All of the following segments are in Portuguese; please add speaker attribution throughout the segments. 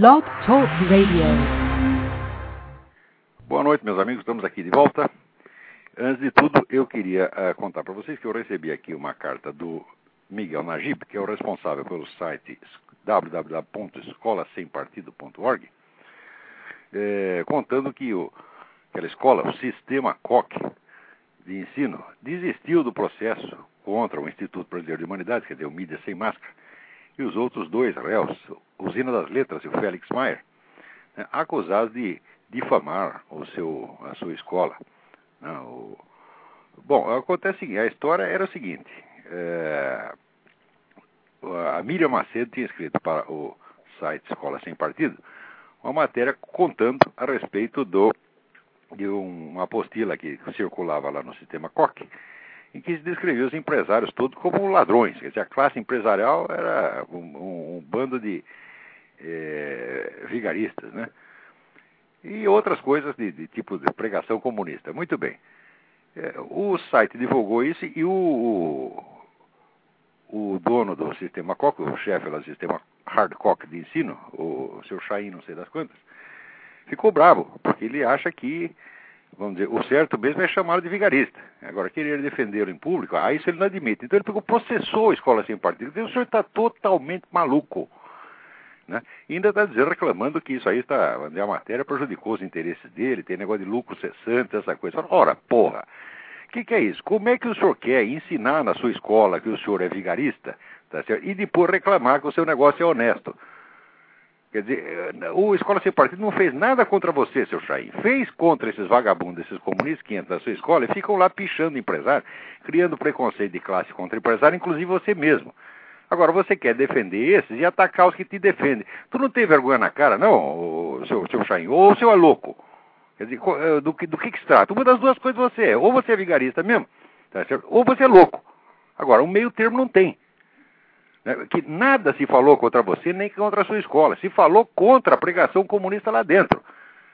Speaker 1: Blog Talk Radio.
Speaker 2: Boa noite, meus amigos. Estamos aqui de volta. Antes de tudo, eu queria uh, contar para vocês que eu recebi aqui uma carta do Miguel Najib, que é o responsável pelo site www.escolasempartido.org, é, contando que o, aquela escola, o sistema COC de ensino, desistiu do processo contra o Instituto Brasileiro de Humanidades, quer dizer, o Mídia Sem Máscara, e os outros dois réus, Usina das Letras e o Félix Maier, né, acusados de difamar o seu, a sua escola. Né, o... Bom, acontece o seguinte, a história era o seguinte, é... a Miriam Macedo tinha escrito para o site Escola Sem Partido uma matéria contando a respeito do, de um, uma apostila que circulava lá no sistema COC, em que se descrevia os empresários todos como ladrões. Quer dizer, a classe empresarial era um, um, um bando de é, vigaristas, né? E outras coisas de, de, tipo de pregação comunista. Muito bem. É, o site divulgou isso e o, o, dono do sistema COC, o chefe do sistema Hardcock de ensino, o, o seu Chain, não sei das quantas, ficou bravo, porque ele acha que vamos dizer, o certo mesmo é chamá-lo de vigarista. Agora, querer defendê-lo em público, aí isso ele não admite. Então ele pegou, processou a escola sem partido. O senhor está totalmente maluco. Né? E ainda está dizendo, reclamando que isso aí está, a matéria prejudicou os interesses dele, tem negócio de lucro cessante, essa coisa. Ora, porra, o que, que, é isso? Como é que o senhor quer ensinar na sua escola que o senhor é vigarista tá e depois reclamar que o seu negócio é honesto? Quer dizer, o Escola Sem Partido não fez nada contra você, seu Chaim. Fez contra esses vagabundos, esses comunistas que entram na sua escola e ficam lá pichando empresário, criando preconceito de classe contra empresário, inclusive você mesmo. Agora, você quer defender esses e atacar os que te defendem. Tu não tem vergonha na cara, não, seu, seu Chaim? Ou o seu é louco? Quer dizer, eh, do que, do que, que se trata? Uma das duas coisas você é. Ou você é vigarista mesmo, tá ou você é louco. Agora, um meio termo não tem. Né, que nada se falou contra você nem contra a sua escola. Se falou contra a pregação comunista lá dentro.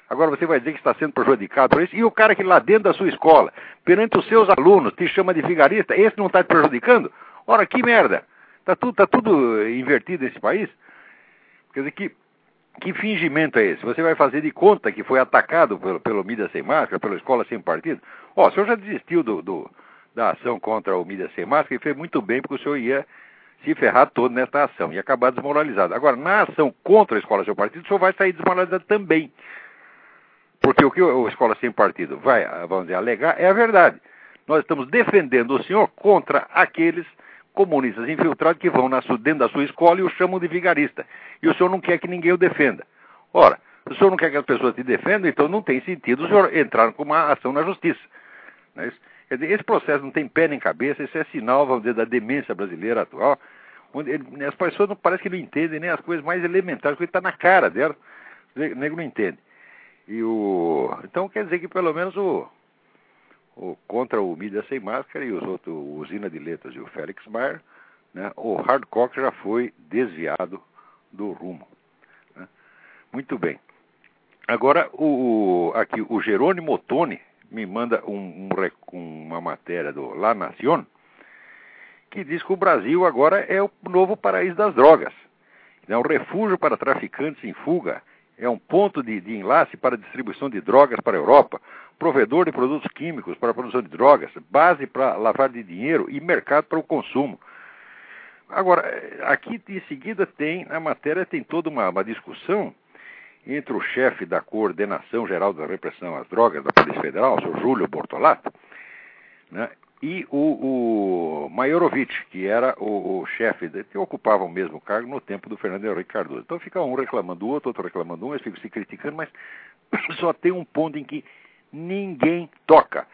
Speaker 2: Agora você vai dizer que está sendo prejudicado por isso. E o cara que lá dentro da sua escola, perante os seus alunos, te chama de vigarista, esse não está te prejudicando? Ora, que merda! Está tudo, tá tudo invertido nesse país? Quer dizer, que, que fingimento é esse? Você vai fazer de conta que foi atacado pelo, pelo Mídia Sem Máscara, pela Escola Sem Partido? Ó, o senhor já desistiu do, do, da ação contra o Mídia Sem Máscara e fez muito bem, porque o senhor ia se ferrar todo nesta ação e acabar desmoralizado. Agora, na ação contra a escola sem partido, o senhor vai sair desmoralizado também. Porque o que a escola sem partido vai, vamos dizer, alegar é a verdade. Nós estamos defendendo o senhor contra aqueles comunistas infiltrados que vão dentro da sua escola e o chamam de vigarista. E o senhor não quer que ninguém o defenda. Ora, o senhor não quer que as pessoas te defendam, então não tem sentido o senhor entrar com uma ação na justiça. Não é isso? Quer dizer, esse processo não tem pé nem cabeça, isso é sinal, vamos dizer, da demência brasileira atual, onde ele, as pessoas não parece que não entendem nem as coisas mais elementares, porque está na cara dela, o nego não entende. E o, então quer dizer que pelo menos o, o contra o Mídia Sem Máscara e os outros, o Usina de Letras e o Félix Maier, né, o Hardcock já foi desviado do rumo. Né? Muito bem. Agora, o, aqui, o Jerônimo Ottoni, me manda um, um, uma matéria do La Nación que diz que o Brasil agora é o novo paraíso das drogas. É um refúgio para traficantes em fuga, é um ponto de, de enlace para a distribuição de drogas para a Europa, provedor de produtos químicos para a produção de drogas, base para lavar de dinheiro e mercado para o consumo. Agora, aqui em seguida tem, na matéria tem toda uma, uma discussão entre o chefe da Coordenação Geral da Repressão às Drogas da Polícia Federal, o Júlio Bortolato, né, e o, o que era o, o chefe, de, que ocupava o mesmo cargo no tempo do Fernando Henrique Cardoso. Então fica um reclamando do outro, outro reclamando um, eles ficam se criticando, mas só tem um ponto em que ninguém toca,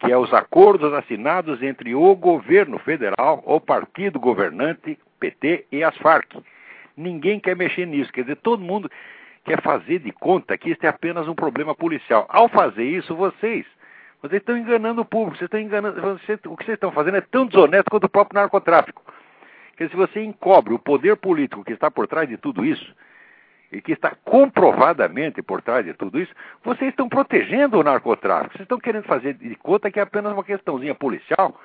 Speaker 2: que é os acordos assinados entre o governo federal, o partido governante, PT e as Farc. Ninguém quer mexer nisso, quer dizer, todo mundo quer fazer de conta que isso é apenas um problema policial. Ao fazer isso, vocês, vocês estão enganando o público, vocês estão enganando, vocês, o que vocês estão fazendo é tão desonesto quanto o próprio narcotráfico. Porque se você encobre o poder político que está por trás de tudo isso, e que está comprovadamente por trás de tudo isso, vocês estão protegendo o narcotráfico. Vocês estão querendo fazer de conta que é apenas uma questãozinha policial.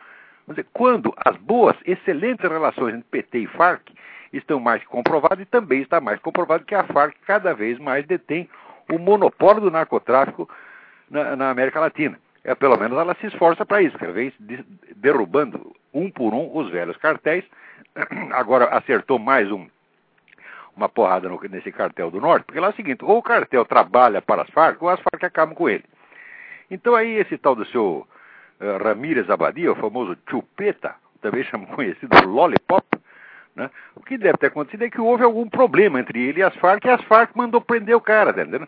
Speaker 2: Quando as boas, excelentes relações entre PT e Farc estão mais que comprovados e também está mais comprovado que a Farc cada vez mais detém o monopólio do narcotráfico na, na América Latina. É, pelo menos ela se esforça para isso, cada vez derrubando um por um os velhos cartéis. Agora acertou mais um, uma porrada no, nesse cartel do Norte, porque lá é o seguinte: ou o cartel trabalha para as Farc, ou as Farc acabam com ele. Então aí esse tal do seu uh, Ramírez Abadia, o famoso Chupeta, também chamo conhecido Lollipop, né? o que deve ter acontecido é que houve algum problema entre ele e as Farc, e as Farc mandou prender o cara, tá entendendo?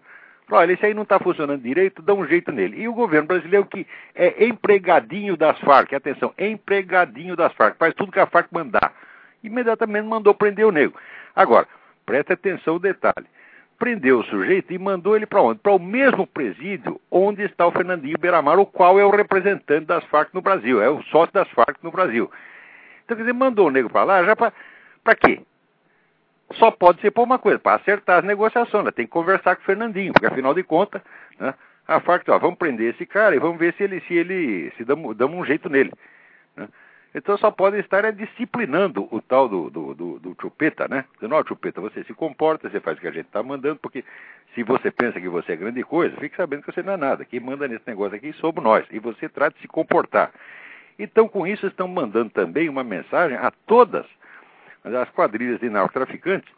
Speaker 2: Olha, esse aí não está funcionando direito, dá um jeito nele. E o governo brasileiro que é empregadinho das Farc, atenção, empregadinho das Farc, faz tudo que a Farc mandar. Imediatamente mandou prender o nego. Agora, preste atenção o detalhe prendeu o sujeito e mandou ele para onde? Para o mesmo presídio onde está o Fernandinho Beiramar, o qual é o representante das Farc no Brasil, é o sócio das Farc no Brasil. Então, quer dizer, mandou o nego para lá já para quê? Só pode ser por uma coisa, para acertar as negociações, né? tem que conversar com o Fernandinho, porque afinal de contas, né, a Farc, ó, vamos prender esse cara e vamos ver se ele se ele se damos, damos um jeito nele. Né? Então só podem estar é, disciplinando o tal do, do, do, do chupeta, né? Dizendo, ó, chupeta, você se comporta, você faz o que a gente está mandando, porque se você pensa que você é grande coisa, fique sabendo que você não é nada. Quem manda nesse negócio aqui somos nós. E você trata de se comportar. Então, com isso, estão mandando também uma mensagem a todas as quadrilhas de narcotraficantes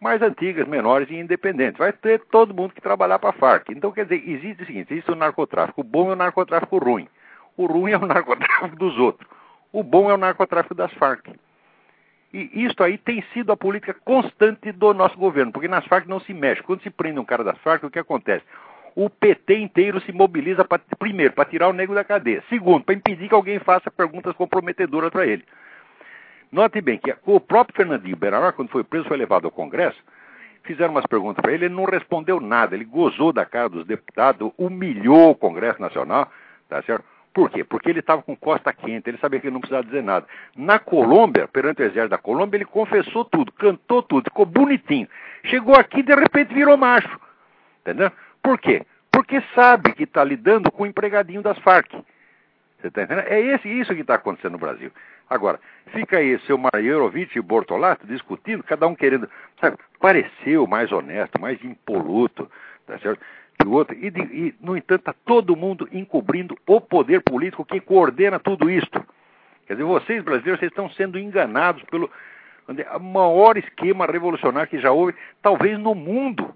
Speaker 2: mais antigas, menores e independentes. Vai ter todo mundo que trabalhar para a Farc. Então, quer dizer, existe o seguinte: existe o narcotráfico bom e o narcotráfico ruim. O ruim é o narcotráfico dos outros. O bom é o narcotráfico das Farc. E isso aí tem sido a política constante do nosso governo, porque nas Farc não se mexe. Quando se prende um cara das Farc, o que acontece? O PT inteiro se mobiliza, pra, primeiro, para tirar o negro da cadeia. Segundo, para impedir que alguém faça perguntas comprometedoras para ele. Note bem que o próprio Fernandinho Beiramar, quando foi preso, foi levado ao Congresso, fizeram umas perguntas para ele, ele não respondeu nada, ele gozou da cara dos deputados, humilhou o Congresso Nacional, tá certo? Por quê? Porque ele estava com costa quente, ele sabia que ele não precisava dizer nada. Na Colômbia, perante o exército da Colômbia, ele confessou tudo, cantou tudo, ficou bonitinho. Chegou aqui de repente virou macho. Entendeu? Por quê? Porque sabe que está lidando com o empregadinho das Farc. Você está entendendo? É esse, isso que está acontecendo no Brasil. Agora, fica aí seu Maierovitch e Bortolato discutindo, cada um querendo, sabe, pareceu mais honesto, mais impoluto, tá certo? que o outro. E, de, e, no entanto, está todo mundo encobrindo o poder político que coordena tudo isto. Quer dizer, vocês brasileiros, vocês estão sendo enganados pelo maior esquema revolucionário que já houve, talvez no mundo.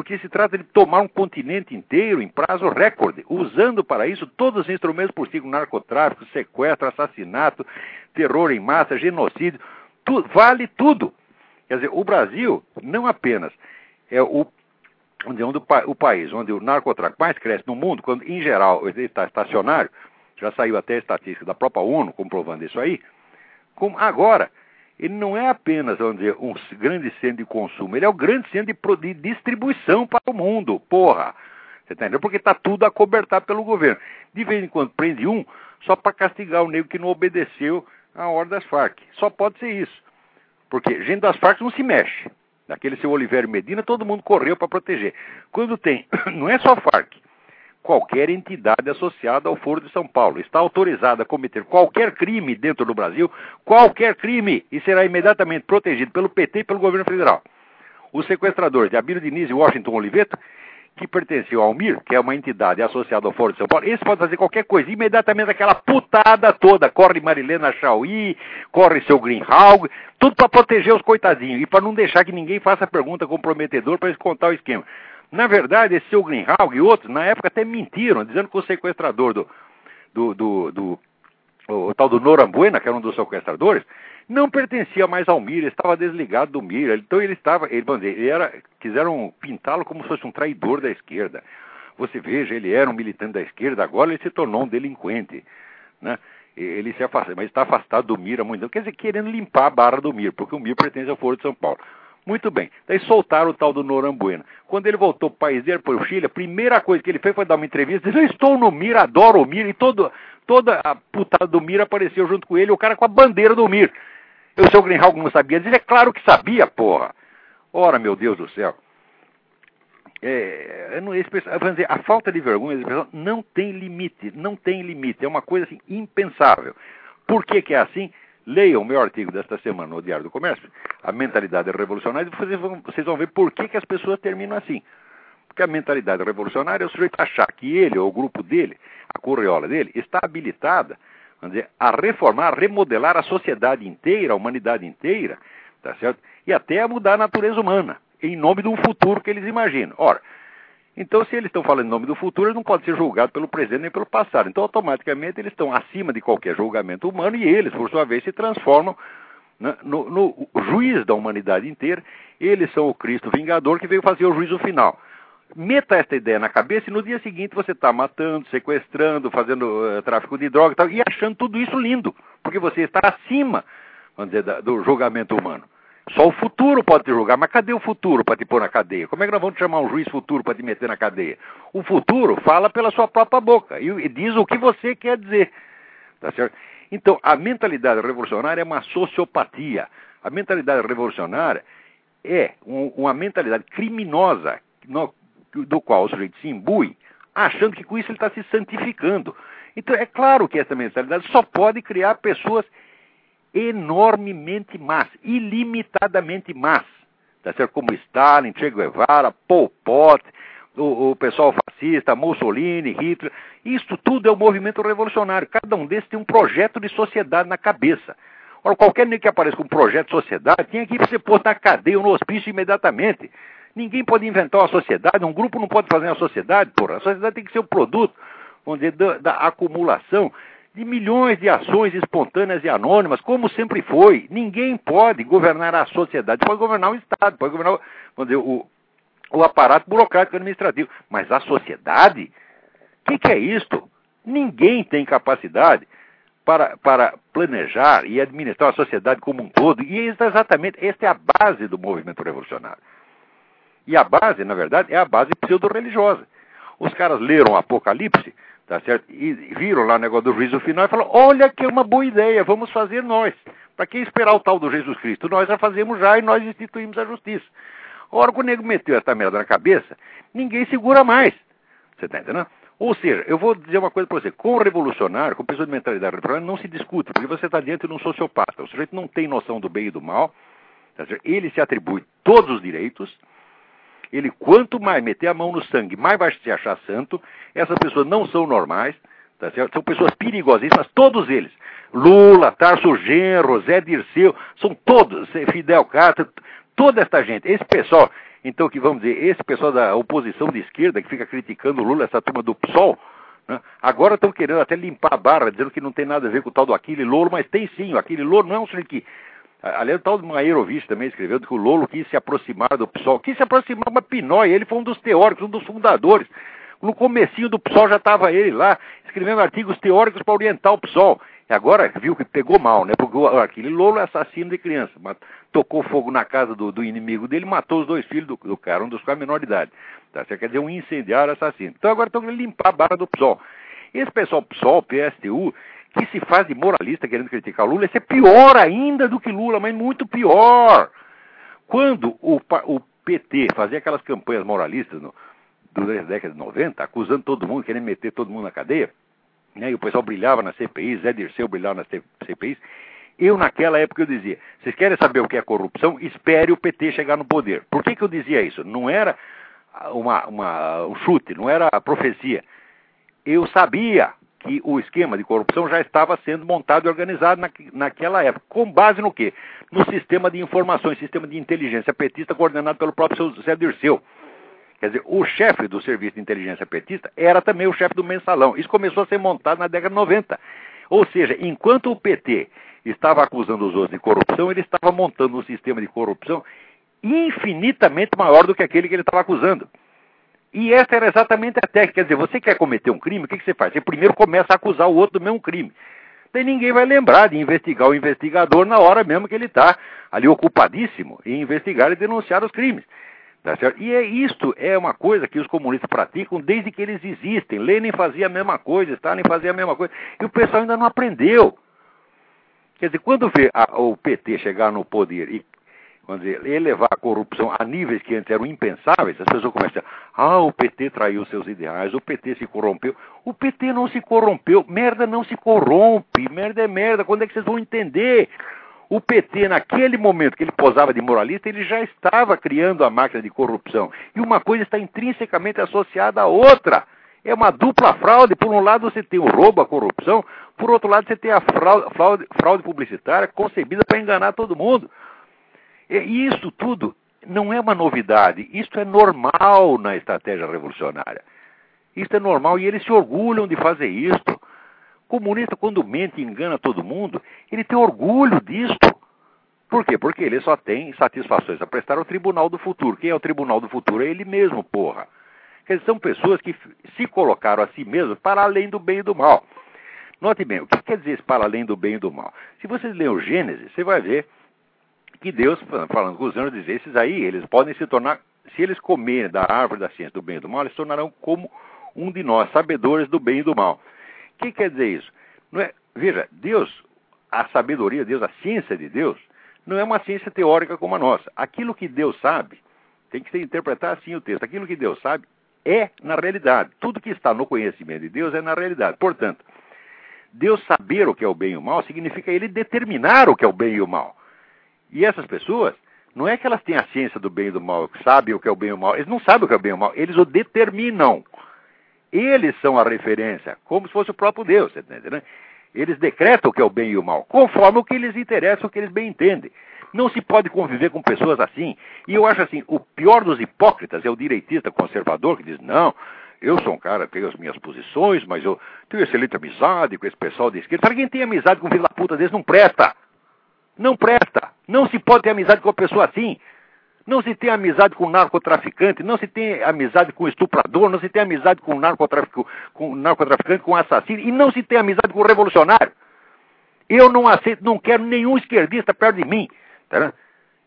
Speaker 2: Porque se trata de tomar um continente inteiro em prazo recorde, usando para isso todos os instrumentos possíveis, narcotráfico, sequestro, assassinato, terror em massa, genocídio, tu, vale tudo. Quer dizer, o Brasil não apenas é o onde, onde o, o, país onde o narcotráfico mais cresce no mundo, quando em geral ele está estacionário, já saiu até a estatística da própria ONU comprovando isso aí, como agora, ele não é apenas vamos dizer, um grande centro de consumo, ele é o grande centro de, distribuição para o mundo, porra. Você tá entendendo? Porque está tudo acobertado pelo governo. De vez em quando prende um só para castigar o negro que não obedeceu a ordem das Farc. Só pode ser isso. Porque gente das Farc não se mexe daquele seu Oliveira Medina, todo mundo correu para proteger. Quando tem, não é só Farc, qualquer entidade associada ao Foro de São Paulo está autorizada a cometer qualquer crime dentro do Brasil, qualquer crime, e será imediatamente protegido pelo PT e pelo governo federal. Os sequestradores de Abílio Diniz e Washington Oliveto que pertenceu ao MIR, que é uma entidade associada ao Foro de São Paulo, esse pode fazer qualquer coisa. Imediatamente aquela putada toda. Corre Marilena Chauí, corre seu Greenhalg, tudo para proteger os coitadinhos e para não deixar que ninguém faça pergunta comprometedora para eles contar o esquema. Na verdade, esse seu Greenhalg e outros, na época até mentiram, dizendo que o sequestrador do, do, do, do o, tal do Norambuena, que era um dos sequestradores, não pertencia mais ao Mira, estava desligado do Mira. Então ele estava, ele, dizer, ele era, quiseram pintá-lo como se fosse um traidor da esquerda. Você veja, ele era um militante da esquerda, agora ele se tornou um delinquente, né? Ele se afasta, mas está afastado do Mira muito quer dizer, querendo limpar a barra do Mir, porque o Mir pertence ao Foro de São Paulo. Muito bem. Daí soltaram o tal do Norambuena. Quando ele voltou dele, para o Chile, a primeira coisa que ele fez foi dar uma entrevista, disse, eu estou no Mir, adoro o Mir, e todo, toda a putada do Mir apareceu junto com ele, o cara com a bandeira do Mir. E o seu Greenhalgh não sabia dizer? É claro que sabia, porra. Ora, meu Deus do céu. É, não, esse, dizer, a falta de vergonha pessoal não tem limite, não tem limite. É uma coisa assim impensável. Por que, que é assim? Leiam o meu artigo desta semana no Diário do Comércio, A Mentalidade Revolucionária, e vocês vão, ver por que, que as pessoas terminam assim. Porque a mentalidade revolucionária é o sujeito achar que ele ou o grupo dele, a correola dele, está habilitada dizer, a reformar, a remodelar a sociedade inteira, a humanidade inteira, tá certo? E até a mudar a natureza humana, em nome de um futuro que eles imaginam. Ora, então, se eles estão falando em nome do futuro, eles não podem ser julgados pelo presente nem pelo passado. Então, automaticamente, eles estão acima de qualquer julgamento humano e eles, por sua vez, se transformam né, no, no, juiz da humanidade inteira. Eles são o Cristo vingador que veio fazer o juízo final. Meta esta ideia na cabeça e no dia seguinte você está matando, sequestrando, fazendo uh, tráfico de droga e, tal, e achando tudo isso lindo, porque você está acima, vamos dizer, da, do julgamento humano. Só o futuro pode te julgar, mas cadê o futuro para te pôr na cadeia? Como é que nós vamos chamar um juiz futuro para te meter na cadeia? O futuro fala pela sua própria boca e, diz o que você quer dizer. Tá certo? Então, a mentalidade revolucionária é uma sociopatia. A mentalidade revolucionária é um, uma mentalidade criminosa no, do qual o sujeito se imbui, achando que com isso ele está se santificando. Então, é claro que essa mentalidade só pode criar pessoas enormemente más, ilimitadamente más. Tá certo? Como Stalin, Che Guevara, Pol Pot, o, o, pessoal fascista, Mussolini, Hitler. Isso tudo é um movimento revolucionário. Cada um desses tem um projeto de sociedade na cabeça. Ora, qualquer nem que apareça com um projeto de sociedade tinha que ser posto na cadeia ou no hospício imediatamente. Ninguém pode inventar uma sociedade, um grupo não pode fazer uma sociedade, porra. A sociedade tem que ser o um produto, vamos dizer, da, da acumulação de milhões de ações espontâneas e anônimas, como sempre foi. Ninguém pode governar a sociedade, pode governar o Estado, pode governar dizer, o, o aparato burocrático administrativo. Mas a sociedade? O que, que, é isto? Ninguém tem capacidade para, para planejar e administrar a sociedade como um todo. E é exatamente, esta é a base do movimento revolucionário. E a base, na verdade, é a base pseudo-religiosa. Os caras leram Apocalipse tá certo? E viram lá o negócio do juízo final e falaram: olha que é uma boa ideia, vamos fazer nós. Para que esperar o tal do Jesus Cristo? Nós já fazemos já e nós instituímos a justiça. Ora, quando o nego meteu essa merda na cabeça, ninguém segura mais. Você está entendendo? Ou seja, eu vou dizer uma coisa para você: com o revolucionário, com pessoa de mentalidade revolucionária, não se discute, porque você está diante de um sociopata. O sujeito não tem noção do bem e do mal, tá ele se atribui todos os direitos ele, quanto mais meter a mão no sangue, mais vai se achar santo. Essas pessoas não são normais, tá certo? são pessoas perigosíssimas, todos eles. Lula, Tarso Genro, Zé Dirceu, são todos, Fidel Castro, toda esta gente. Esse pessoal, então, que vamos dizer, esse pessoal da oposição de esquerda que fica criticando Lula, essa turma do PSOL, né? agora estão querendo até limpar a barra, dizendo que não tem nada a ver com o tal do Aquile Louro, mas tem sim. O Aquile Louro não é um sujeito que Aliás, o tal do Maierovich também escreveu que o Lolo quis se aproximar do PSOL. Quis se aproximar, mas Pinói, ele foi um dos teóricos, um dos fundadores. No comecinho do PSOL já estava ele lá, escrevendo artigos teóricos para orientar o PSOL. E agora viu que pegou mal, né? Porque aquele Lolo é assassino de criança. Mas tocou fogo na casa do, do inimigo dele matou os dois filhos do, do cara, um dos quais menor de idade. Tá? Quer dizer, um incendiário assassino. Então agora estão querendo limpar a barra do PSOL. Esse pessoal PSOL, PSTU, que se faz de moralista querendo criticar o Lula, isso é pior ainda do que Lula, mas muito pior. Quando o, o PT fazia aquelas campanhas moralistas no, durante a década de 90, acusando todo mundo, querendo meter todo mundo na cadeia, né, e o pessoal brilhava na CPI, Zé Dirceu brilhava nas CPIs, eu naquela época eu dizia, vocês querem saber o que é corrupção? Espere o PT chegar no poder. Por que, que eu dizia isso? Não era uma, uma, um chute, não era profecia. Eu sabia que o esquema de corrupção já estava sendo montado e organizado na, naquela época. Com base no quê? No sistema de informações, sistema de inteligência petista coordenado pelo próprio Zé Dirceu. Quer dizer, o chefe do serviço de inteligência petista era também o chefe do mensalão. Isso começou a ser montado na década de 90. Ou seja, enquanto o PT estava acusando os outros de corrupção, ele estava montando um sistema de corrupção infinitamente maior do que aquele que ele estava acusando. E essa era exatamente a técnica. Quer dizer, você quer cometer um crime, o que, que você faz? Você primeiro começa a acusar o outro do mesmo crime. Daí ninguém vai lembrar de investigar o investigador na hora mesmo que ele está ali ocupadíssimo em investigar e denunciar os crimes. Tá? E é isto é uma coisa que os comunistas praticam desde que eles existem. Lenin fazia a mesma coisa, Stalin fazia a mesma coisa. E o pessoal ainda não aprendeu. Quer dizer, quando vê a, o PT chegar no poder e vamos dizer, elevar a corrupção a níveis que antes eram impensáveis, as pessoas começam a ah, o PT traiu seus ideais, o PT se corrompeu. O PT não se corrompeu, merda não se corrompe, merda é merda, quando é que vocês vão entender? O PT, naquele momento que ele posava de moralista, ele já estava criando a máquina de corrupção. E uma coisa está intrinsecamente associada à outra. É uma dupla fraude. Por um lado, você tem o roubo, a corrupção. Por outro lado, você tem a fraude, fraude, fraude publicitária concebida para enganar todo mundo. E isso tudo não é uma novidade. Isso é normal na estratégia revolucionária. Isso é normal e eles se orgulham de fazer isso. Comunista, quando mente e engana todo mundo, ele tem orgulho disto. Por quê? Porque ele só tem satisfações a prestar ao tribunal do futuro. Quem é o tribunal do futuro? É ele mesmo, porra. Quer dizer, são pessoas que se colocaram a si mesmos para além do bem e do mal. Note bem, o que quer dizer esse para além do bem e do mal? Se vocês lerem o Gênesis, você vai ver que Deus, falando com os anjos, diz: esses aí, eles podem se tornar, se eles comerem da árvore da ciência do bem e do mal, eles se tornarão como um de nós, sabedores do bem e do mal. O que quer dizer isso? Não é, veja, Deus, a sabedoria de Deus, a ciência de Deus, não é uma ciência teórica como a nossa. Aquilo que Deus sabe, tem que se interpretar assim o texto. Aquilo que Deus sabe é na realidade. Tudo que está no conhecimento de Deus é na realidade. Portanto, Deus saber o que é o bem e o mal significa ele determinar o que é o bem e o mal. E essas pessoas, não é que elas têm a ciência do bem e do mal, sabem o que é o bem e o mal. Eles não sabem o que é o bem e o mal, eles o determinam. Eles são a referência, como se fosse o próprio Deus, tá entendendo? Eles decretam o que é o bem e o mal, conforme o que lhes interessa, o que eles bem entendem. Não se pode conviver com pessoas assim. E eu acho assim, o pior dos hipócritas é o direitista conservador que diz, não, eu sou um cara, tenho as minhas posições, mas eu tenho excelente amizade com esse pessoal de esquerda. Sabe quem tem amizade com um filho da puta desse? Não presta. Não presta. Não se pode ter amizade com uma pessoa assim. Não se tem amizade com narcotraficante, não se tem amizade com estuprador, não se tem amizade com narcotraficante, com narcotraficante, com assassino, e não se tem amizade com revolucionário. Eu não aceito, não quero nenhum esquerdista perto de mim. Tá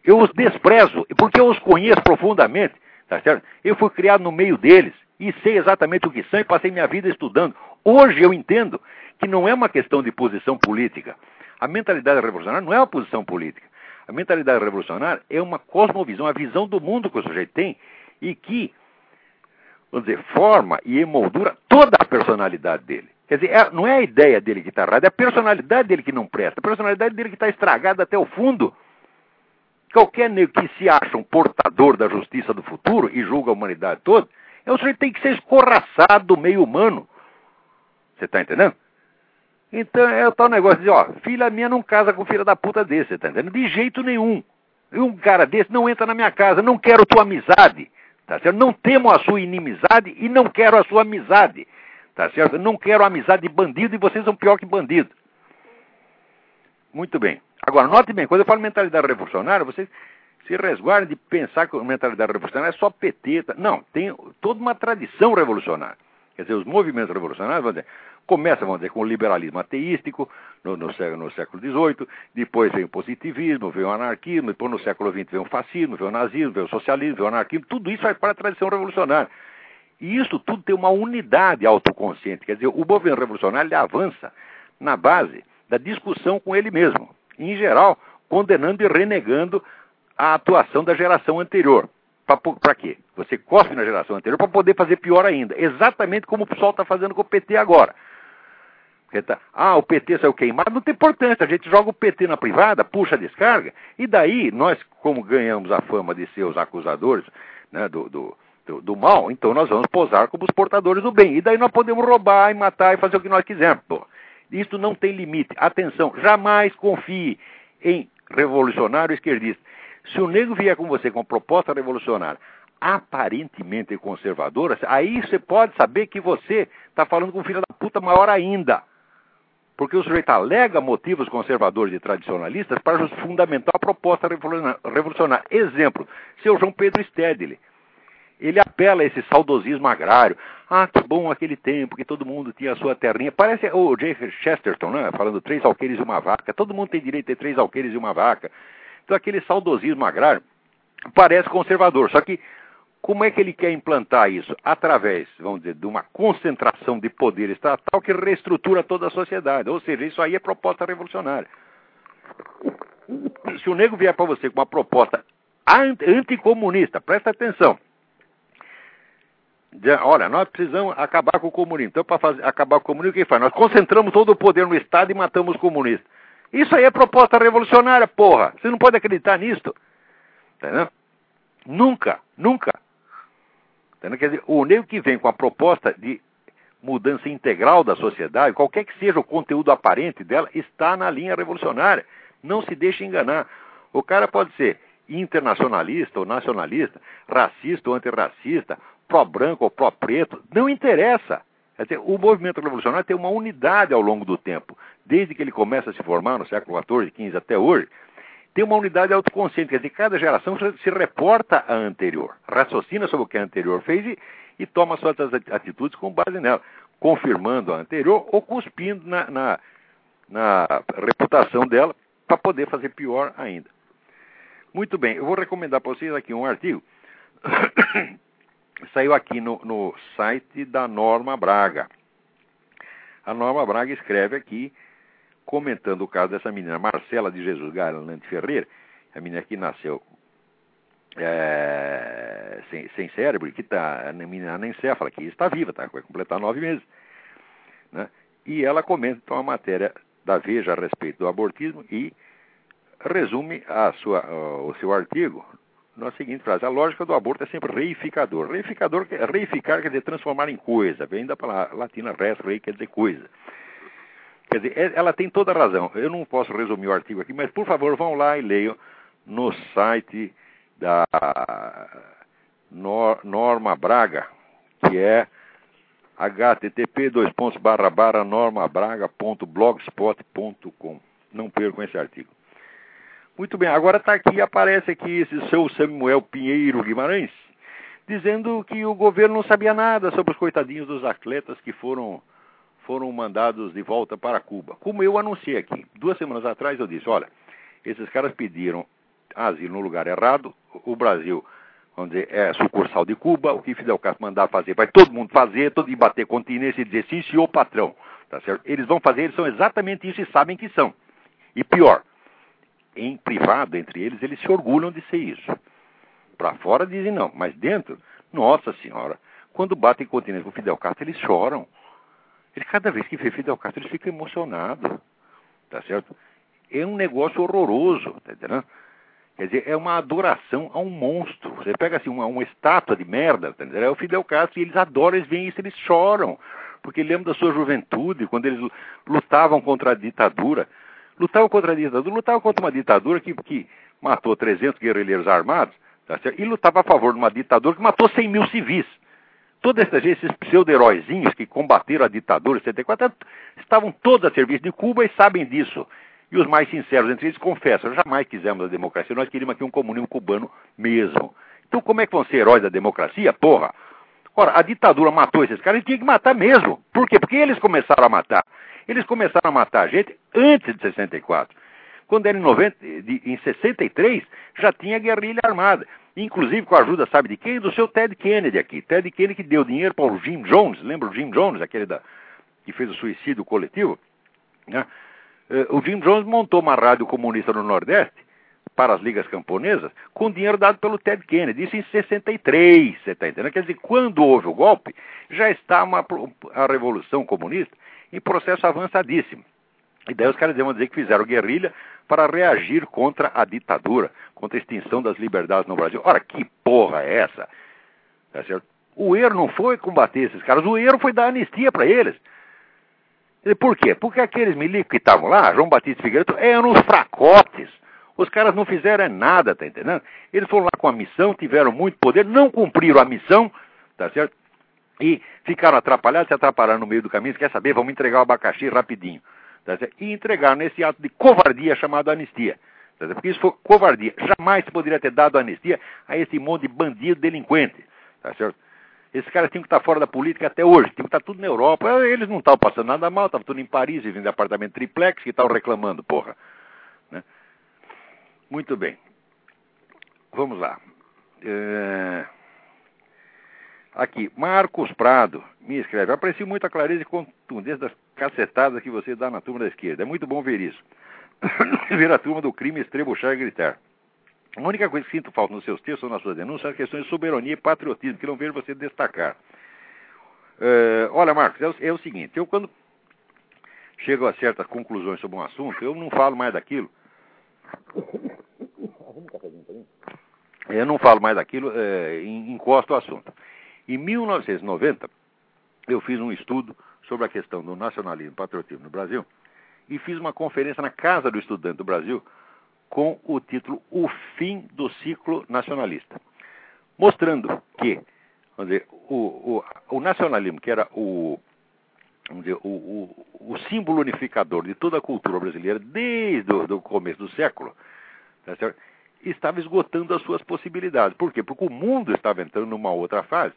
Speaker 2: eu os desprezo, porque eu os conheço profundamente. Tá certo? Eu fui criado no meio deles e sei exatamente o que são e passei minha vida estudando. Hoje eu entendo que não é uma questão de posição política. A mentalidade revolucionária não é uma posição política. A mentalidade revolucionária é uma cosmovisão, a visão do mundo que o sujeito tem e que, vamos dizer, forma e emoldura toda a personalidade dele. Quer dizer, é, não é a ideia dele que está errada, é a personalidade dele que não presta, a personalidade dele que está estragada até o fundo. Qualquer que se acha um portador da justiça do futuro e julga a humanidade toda, é o sujeito que tem que ser escorraçado do meio humano. Você está entendendo? Então é o tal negócio de, ó, filha minha não casa com filha da puta desse, tá entendendo? De jeito nenhum. Um cara desse não entra na minha casa, não quero tua amizade, tá certo? Não temo a sua inimizade e não quero a sua amizade, tá certo? Não quero amizade de bandido e vocês são pior que bandido. Muito bem. Agora, note bem, quando eu falo mentalidade revolucionária, vocês se resguardem de pensar que a mentalidade revolucionária é só PT. Tá? Não, tem toda uma tradição revolucionária. Quer dizer, os movimentos revolucionários, vamos dizer, começa, vamos dizer, com o liberalismo ateístico no, no, no século XVIII, depois vem o positivismo, vem o anarquismo, depois no século XX vem o fascismo, vem o nazismo, vem o socialismo, vem o anarquismo, tudo isso faz parte da tradição revolucionária. E isso tudo tem uma unidade autoconsciente, quer dizer, o movimento revolucionário avança na base da discussão com ele mesmo, em geral, condenando e renegando a atuação da geração anterior. Para quê? Você cospe na geração anterior para poder fazer pior ainda. Exatamente como o pessoal está fazendo com o PT agora. Ah, o PT saiu queimado, não tem importância. A gente joga o PT na privada, puxa a descarga, e daí nós, como ganhamos a fama de ser os acusadores né, do, do, do, do, mal, então nós vamos posar como os portadores do bem. E daí nós podemos roubar e matar e fazer o que nós quisermos. Isso não tem limite. Atenção, jamais confie em revolucionário esquerdista. Se o negro vier com você com uma proposta revolucionária aparentemente conservadora, aí você pode saber que você está falando com um filho da puta maior ainda. Porque o sujeito alega motivos conservadores e tradicionalistas para fundamentar a proposta revolucionária. Exemplo, seu João Pedro Stedley. Ele apela a esse saudosismo agrário. Ah, que bom aquele tempo que todo mundo tinha a sua terrinha. Parece o J. Chesterton, né? Falando três alqueires e uma vaca. Todo mundo tem direito a ter três alqueires e uma vaca. Então aquele saudosismo agrário parece conservador, só que como é que ele quer implantar isso? Através, vamos dizer, de uma concentração de poder estatal que reestrutura toda a sociedade. Ou seja, isso aí é proposta revolucionária. Se o nego vier para você com uma proposta anticomunista, presta atenção. Olha, nós precisamos acabar com o comunismo. Então, para acabar com o comunismo, o que faz? Nós concentramos todo o poder no Estado e matamos os comunistas. Isso aí é proposta revolucionária, porra. Você não pode acreditar nisso. Entendeu? Nunca, nunca. Quer dizer, o nego que vem com a proposta de mudança integral da sociedade, qualquer que seja o conteúdo aparente dela, está na linha revolucionária. Não se deixe enganar. O cara pode ser internacionalista ou nacionalista, racista ou antirracista, pró-branco ou pró-preto, não interessa. Dizer, o movimento revolucionário tem uma unidade ao longo do tempo. Desde que ele começa a se formar no século XIV, XV até hoje, tem uma unidade autoconsciente. Quer dizer, cada geração se reporta à anterior, raciocina sobre o que a anterior fez e, e toma suas atitudes com base nela, confirmando a anterior ou cuspindo na, na, na reputação dela para poder fazer pior ainda. Muito bem, eu vou recomendar para vocês aqui um artigo. Saiu aqui no, no site da Norma Braga. A Norma Braga escreve aqui, comentando o caso dessa menina, Marcela de Jesus Galante Ferreira, a menina que nasceu é, sem, sem, cérebro, que está, a menina anencéfala, que está viva, tá, vai completar nove meses. Né? E ela comenta então a matéria da Veja a respeito do abortismo e resume a sua, o seu artigo na seguinte frase: a lógica do aborto é sempre reificador. Reificador, reificar quer dizer transformar em coisa, vem da palavra latina res, rei quer dizer coisa. Quer dizer, é, ela tem toda a razão. Eu não posso resumir o artigo aqui, mas por favor vão lá e leiam no site da Norma Braga, que é http normabraga.blogspot.com. Não percam esse artigo. Muito bem, agora está aqui, aparece aqui esse seu Samuel Pinheiro Guimarães, dizendo que o governo não sabia nada sobre os coitadinhos dos atletas que foram, foram mandados de volta para Cuba. Como eu anunciei aqui, duas semanas atrás eu disse, olha, esses caras pediram asilo no lugar errado, o Brasil, vamos dizer, é sucursal de Cuba, o que Fidel Castro mandar fazer, vai todo mundo fazer, todo mundo bater continência e dizer sim, senhor patrão, tá certo? Eles vão fazer, eles são exatamente isso e sabem que são. E pior, em privado entre eles, eles se orgulham de ser isso. Para fora dizem não, mas dentro, nossa senhora, quando batem continência com Fidel Castro, eles choram. Ele, cada vez que vê Fidel Castro, eles ficam emocionados. Tá certo? É um negócio horroroso, tá entendendo? Quer dizer, é uma adoração a um monstro. Você pega assim, uma, uma estátua de merda, tá entendendo? É o Fidel Castro e eles adoram, eles veem isso, eles choram. Porque lembram da sua juventude, quando eles lutavam contra a ditadura. Lutavam contra a ditadura, lutavam contra uma ditadura que, que matou 300 guerrilheiros armados, tá e lutava a favor de uma ditadura que matou 100 mil civis. Todos esses pseudo-heróizinhos que combateram a ditadura em 74 estavam todos a serviço de Cuba e sabem disso. E os mais sinceros entre eles confessam: jamais quisemos a democracia, nós queríamos aqui um comunismo cubano mesmo. Então, como é que vão ser heróis da democracia? Porra! Ora, a ditadura matou esses caras e tinha que matar mesmo. Por quê? Porque eles começaram a matar. Eles começaram a matar a gente antes de 64. Quando era em, 90, de, em 63, já tinha guerrilha armada. Inclusive com a ajuda, sabe de quem? Do seu Ted Kennedy aqui. Ted Kennedy que deu dinheiro para o Jim Jones, lembra o Jim Jones, aquele da, que fez o suicídio coletivo? Né? Eh, o Jim Jones montou uma rádio comunista no Nordeste para as ligas camponesas com dinheiro dado pelo Ted Kennedy, isso em 63, você está entendendo? Quer dizer, quando houve o golpe, já está uma, a Revolução Comunista em processo avançadíssimo. E daí os caras vão dizer que fizeram guerrilha para reagir contra a ditadura, contra a extinção das liberdades no Brasil. Ora, que porra é essa? Tá certo? O erro não foi combater esses caras, o erro foi dar anistia para eles. Por quê? Porque aqueles milicos que estavam lá, João Batista Figueiredo, eram os fracotes. Os caras não fizeram nada, tá entendendo? Eles foram lá com a missão, tiveram muito poder, não cumpriram a missão, tá certo? e ficaram atrapalhados, se atrapalharam no meio do caminho, quer saber, vamos entregar o abacaxi rapidinho. Tá e entregaram nesse ato de covardia chamado anistia. Tá Porque isso foi covardia. Jamais se poderia ter dado anistia a esse monte de bandido delinquente. Tá certo? Esses caras tinham que estar fora da política até hoje, tinham que estar tudo na Europa. Eles não estavam passando nada mal, estavam tudo em Paris, vivendo em apartamento triplex, que estavam reclamando, porra. Né? Muito bem. Vamos lá. É... Aqui, Marcos Prado me escreve. Aprecio muito a clareza e contundência das cacetadas que você dá na turma da esquerda. É muito bom ver isso. ver a turma do crime estrebuchar e gritar. A única coisa que sinto falta nos seus textos ou nas suas denúncias são as questões de soberania e patriotismo, que não vejo você destacar. Uh, olha, Marcos, é o, é o, seguinte, eu quando chego a certas conclusões sobre um assunto, eu não falo mais daquilo. Eu não falo mais daquilo, é, encosto o assunto. Em 1990, eu fiz um estudo sobre a questão do nacionalismo e patriotismo no Brasil e fiz uma conferência na Casa do Estudante do Brasil com o título O Fim do Ciclo Nacionalista, mostrando que vamos dizer, o, o, o nacionalismo, que era o, vamos dizer, o, o, o, símbolo unificador de toda a cultura brasileira desde o começo do século, tá estava esgotando as suas possibilidades. Por quê? Porque o mundo estava entrando numa outra fase,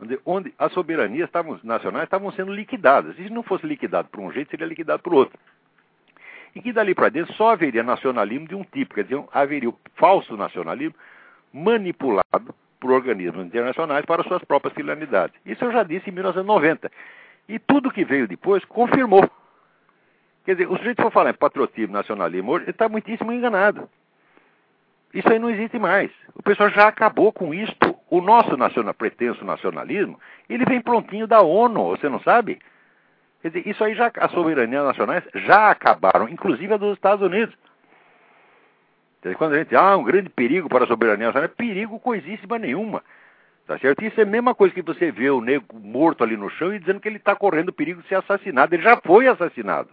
Speaker 2: onde, onde as soberanias estavam, nacionais estavam sendo liquidadas. Se não fosse liquidado por um jeito, seria liquidado por outro. E que dali para dentro só haveria nacionalismo de um tipo, quer dizer, haveria o falso nacionalismo manipulado por organismos internacionais para suas próprias finalidades. Isso eu já disse em 1990. E tudo que veio depois confirmou. Quer dizer, o sujeito for falar em patriotismo, nacionalismo, ele está muitíssimo enganado. Isso aí não existe mais. O pessoal já acabou com isto. O nosso nacional, pretenso nacionalismo, ele vem prontinho da ONU, você não sabe? Quer dizer, isso aí já, as soberanias nacionais já acabaram, inclusive a dos Estados Unidos. Quando a gente ah, um grande perigo para a soberania nacional, perigo coisíssima nenhuma. Tá certo? Isso é a mesma coisa que você vê o nego morto ali no chão e dizendo que ele está correndo perigo de ser assassinado. Ele já foi assassinado.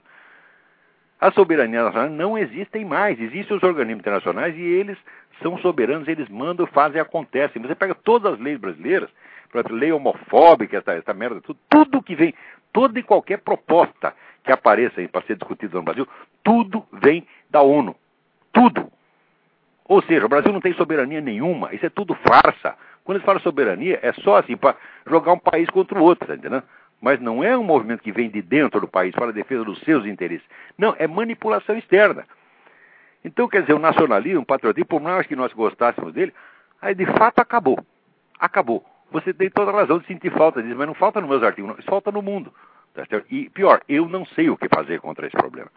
Speaker 2: As soberanias nacionais não existem mais. Existem os organismos internacionais e eles são soberanos, eles mandam, fazem acontecem. Você pega todas as leis brasileiras, por exemplo, lei homofóbica, essa, essa merda, tudo, tudo que vem, toda e qualquer proposta que apareça para ser discutida no Brasil, tudo vem da ONU. Tudo. Ou seja, o Brasil não tem soberania nenhuma, isso é tudo farsa. Quando eles falam soberania, é só assim para jogar um país contra o outro, tá entendendo? Mas não é um movimento que vem de dentro do país para a defesa dos seus interesses. Não, é manipulação externa. Então, quer dizer, o nacionalismo, o patriotismo, por mais que nós gostássemos dele, aí de fato acabou. Acabou. Você tem toda a razão de sentir falta disso, mas não falta nos meus artigos, não, falta no mundo. Tá e pior, eu não sei o que fazer contra esse problema.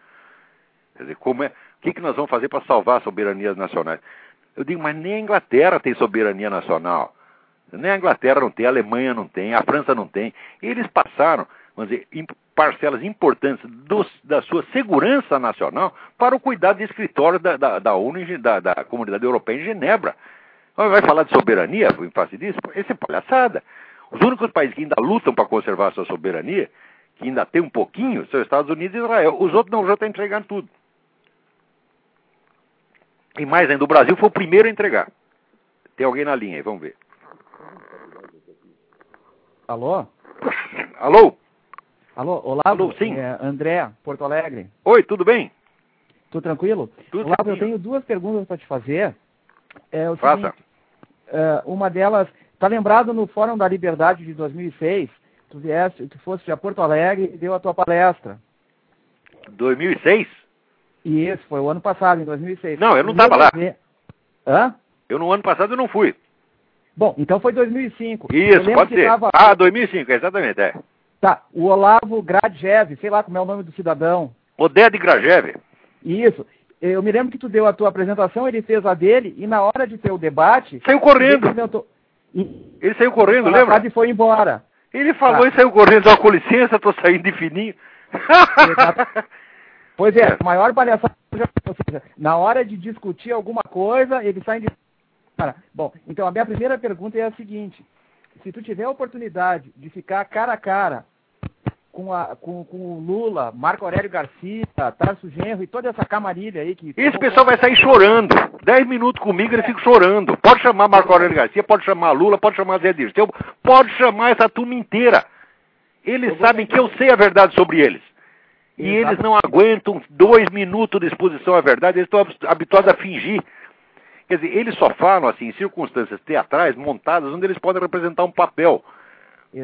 Speaker 2: Quer dizer, como é, o que, que nós vamos fazer para salvar as soberanias nacionais? Eu digo, mas nem a Inglaterra tem soberania nacional. Nem a Inglaterra não tem, a Alemanha não tem, a França não tem. Eles passaram, vamos dizer, parcelas importantes do, da sua segurança nacional para o cuidado de escritórios da, da, da ONU, da, da Comunidade Europeia em Genebra. Vai falar de soberania em face disso? Isso é palhaçada. Os únicos países que ainda lutam para conservar a sua soberania, que ainda tem um pouquinho, são os Estados Unidos e Israel. Os outros não já estão entregando tudo. E mais ainda, o Brasil foi o primeiro a entregar. Tem alguém na linha aí, vamos ver.
Speaker 1: Alô?
Speaker 2: Alô?
Speaker 1: Alô, olá. Alô, sim. É, André, Porto Alegre.
Speaker 2: Oi, tudo bem?
Speaker 1: Tudo tranquilo?
Speaker 2: Tudo
Speaker 1: Olavo, eu tenho duas perguntas para te fazer.
Speaker 2: É, o Faça. Seguinte,
Speaker 1: é, uma delas, está lembrado no Fórum da Liberdade de 2006? Tu vieste, tu foste a Porto Alegre e deu a tua palestra.
Speaker 2: 2006?
Speaker 1: Isso, foi o ano passado, em 2006.
Speaker 2: Não, eu não estava lá.
Speaker 1: Hã?
Speaker 2: Eu no ano passado eu não fui.
Speaker 1: Bom, então foi 2005.
Speaker 2: Isso, pode ser. Tava... Ah, 2005, exatamente, é.
Speaker 1: Tá, o Olavo Gradjev, sei lá como é o nome do cidadão.
Speaker 2: Oded Gradjev.
Speaker 1: Isso. Eu me lembro que tu deu a tua apresentação, ele fez a dele, e na hora de ter o debate...
Speaker 2: Saiu correndo. Ele, ele saiu correndo, lembra?
Speaker 1: E foi embora.
Speaker 2: Ele falou tá. e saiu correndo, ó, com licença, tô saindo de fininho.
Speaker 1: Pois é, a maior palhaçada, ou seja, na hora de discutir alguma coisa, ele sai de. Cara, bom, então a minha primeira pergunta é a seguinte: se tu tiver a oportunidade de ficar cara a cara com, a, com, com o Lula, Marco Aurélio Garcia, Tarso Genro e toda essa camarilha aí que.
Speaker 2: Esse pessoal vai sair chorando. Dez minutos comigo ele fica chorando. Pode chamar Marco Aurélio Garcia, pode chamar Lula, pode chamar Zé Dirceu, pode chamar essa turma inteira. Eles sabem que eu sei a verdade sobre eles. E eles não aguentam dois minutos de exposição à verdade, eles estão habituados a fingir. Quer dizer, eles só falam assim em circunstâncias teatrais montadas onde eles podem representar um papel.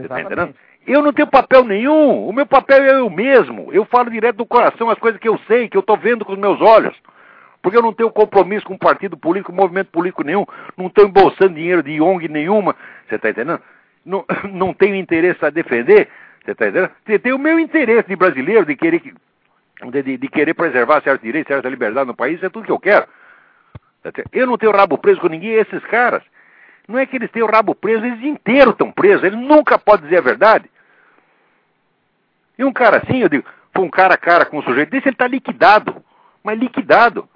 Speaker 2: Tá entendendo? Eu não tenho papel nenhum. O meu papel é eu mesmo. Eu falo direto do coração as coisas que eu sei, que eu estou vendo com os meus olhos. Porque eu não tenho compromisso com partido político, movimento político nenhum. Não estou embolsando dinheiro de ONG nenhuma. Você está entendendo? Não, não tenho interesse a defender. Você está entendendo? Você tem o meu interesse de brasileiro de querer que de, de, de querer preservar certos direitos, certa liberdade no país, isso é tudo que eu quero. Eu não tenho rabo preso com ninguém, esses caras. Não é que eles têm o rabo preso, eles inteiros estão presos, eles nunca podem dizer a verdade. E um cara assim, eu digo, foi um cara a cara com um sujeito desse, ele está liquidado. Mas liquidado.